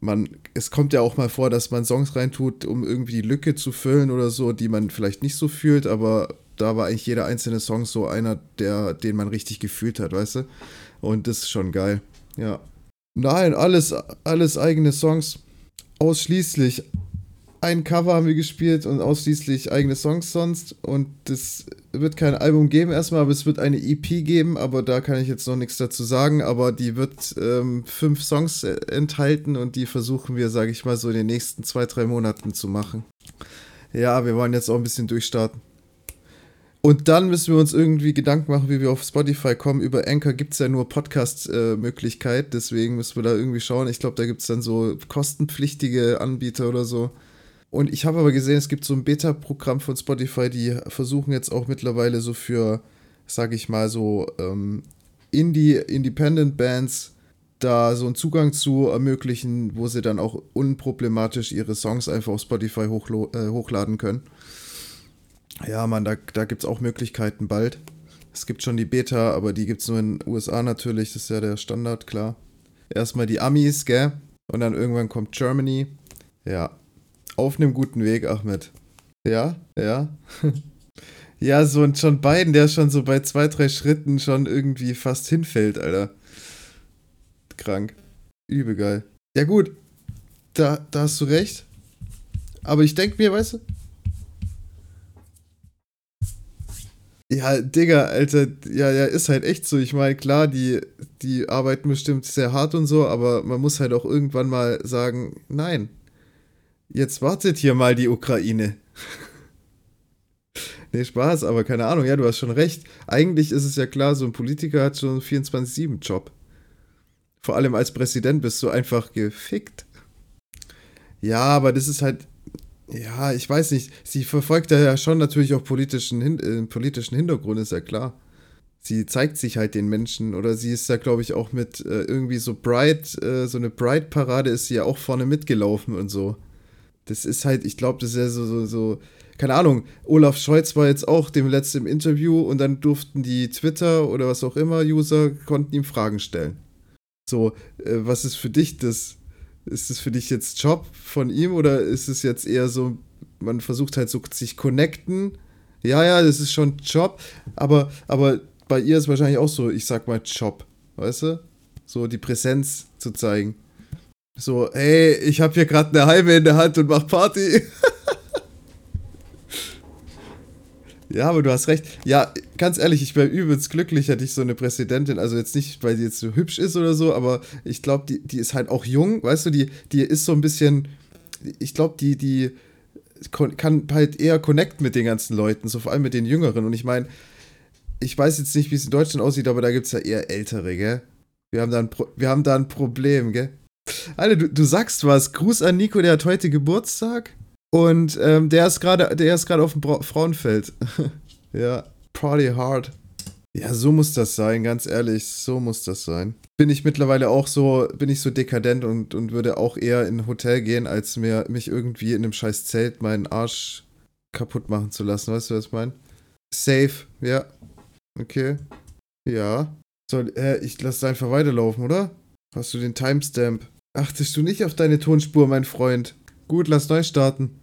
man, es kommt ja auch mal vor, dass man Songs reintut, um irgendwie die Lücke zu füllen oder so, die man vielleicht nicht so fühlt, aber da war eigentlich jeder einzelne Song so einer, der, den man richtig gefühlt hat, weißt du? Und das ist schon geil. Ja. Nein, alles, alles eigene Songs. Ausschließlich ein Cover haben wir gespielt und ausschließlich eigene Songs sonst. Und es wird kein Album geben erstmal, aber es wird eine EP geben, aber da kann ich jetzt noch nichts dazu sagen. Aber die wird ähm, fünf Songs äh, enthalten und die versuchen wir, sage ich mal, so in den nächsten zwei, drei Monaten zu machen. Ja, wir wollen jetzt auch ein bisschen durchstarten. Und dann müssen wir uns irgendwie Gedanken machen, wie wir auf Spotify kommen. Über Anchor gibt es ja nur Podcast-Möglichkeit, äh, deswegen müssen wir da irgendwie schauen. Ich glaube, da gibt es dann so kostenpflichtige Anbieter oder so. Und ich habe aber gesehen, es gibt so ein Beta-Programm von Spotify, die versuchen jetzt auch mittlerweile so für, sag ich mal, so ähm, Indie, Independent Bands da so einen Zugang zu ermöglichen, wo sie dann auch unproblematisch ihre Songs einfach auf Spotify äh, hochladen können. Ja, man, da, da gibt es auch Möglichkeiten bald. Es gibt schon die Beta, aber die gibt es nur in den USA natürlich, das ist ja der Standard, klar. Erstmal die Amis, gell? Und dann irgendwann kommt Germany. Ja. Auf einem guten Weg, Ahmed. Ja, ja. [LAUGHS] ja, so und schon Biden, der schon so bei zwei, drei Schritten schon irgendwie fast hinfällt, Alter. Krank. Übel geil. Ja, gut. Da, da hast du recht. Aber ich denke mir, weißt du, Ja, Digga, Alter, ja, ja, ist halt echt so. Ich meine, klar, die, die arbeiten bestimmt sehr hart und so, aber man muss halt auch irgendwann mal sagen, nein, jetzt wartet hier mal die Ukraine. [LAUGHS] nee, Spaß, aber keine Ahnung, ja, du hast schon recht. Eigentlich ist es ja klar, so ein Politiker hat schon einen 24-7-Job. Vor allem als Präsident bist du einfach gefickt. Ja, aber das ist halt, ja, ich weiß nicht. Sie verfolgt ja schon natürlich auch politischen, äh, politischen Hintergrund, ist ja klar. Sie zeigt sich halt den Menschen oder sie ist ja, glaube ich, auch mit äh, irgendwie so Bright, äh, so eine Bright-Parade ist sie ja auch vorne mitgelaufen und so. Das ist halt, ich glaube, das ist ja so, so, so, keine Ahnung. Olaf Scholz war jetzt auch dem letzten Interview und dann durften die Twitter oder was auch immer User, konnten ihm Fragen stellen. So, äh, was ist für dich das? Ist es für dich jetzt Job von ihm oder ist es jetzt eher so, man versucht halt so sich connecten? Ja, ja, das ist schon Job, aber, aber bei ihr ist wahrscheinlich auch so, ich sag mal Job, weißt du? So die Präsenz zu zeigen. So, hey, ich habe hier gerade eine halbe in der Hand und mach Party. [LAUGHS] Ja, aber du hast recht. Ja, ganz ehrlich, ich wäre übelst glücklich, hätte ich so eine Präsidentin. Also jetzt nicht, weil sie jetzt so hübsch ist oder so, aber ich glaube, die, die ist halt auch jung, weißt du, die, die ist so ein bisschen, ich glaube, die, die kann halt eher connecten mit den ganzen Leuten, so vor allem mit den Jüngeren. Und ich meine, ich weiß jetzt nicht, wie es in Deutschland aussieht, aber da gibt es ja eher Ältere, gell? Wir haben da ein, Pro wir haben da ein Problem, gell? Alter, du, du sagst was. Gruß an Nico, der hat heute Geburtstag. Und ähm, der ist gerade, der ist gerade auf dem Bra Frauenfeld. [LAUGHS] ja, Party hard. Ja, so muss das sein, ganz ehrlich, so muss das sein. Bin ich mittlerweile auch so, bin ich so dekadent und, und würde auch eher in ein Hotel gehen, als mir mich irgendwie in einem scheiß Zelt meinen Arsch kaputt machen zu lassen. Weißt du, was ich meine? Safe, ja. Okay. Ja. Soll, äh, ich lasse einfach weiterlaufen, oder? Hast du den Timestamp? Achtest du nicht auf deine Tonspur, mein Freund? Gut, lass neu starten.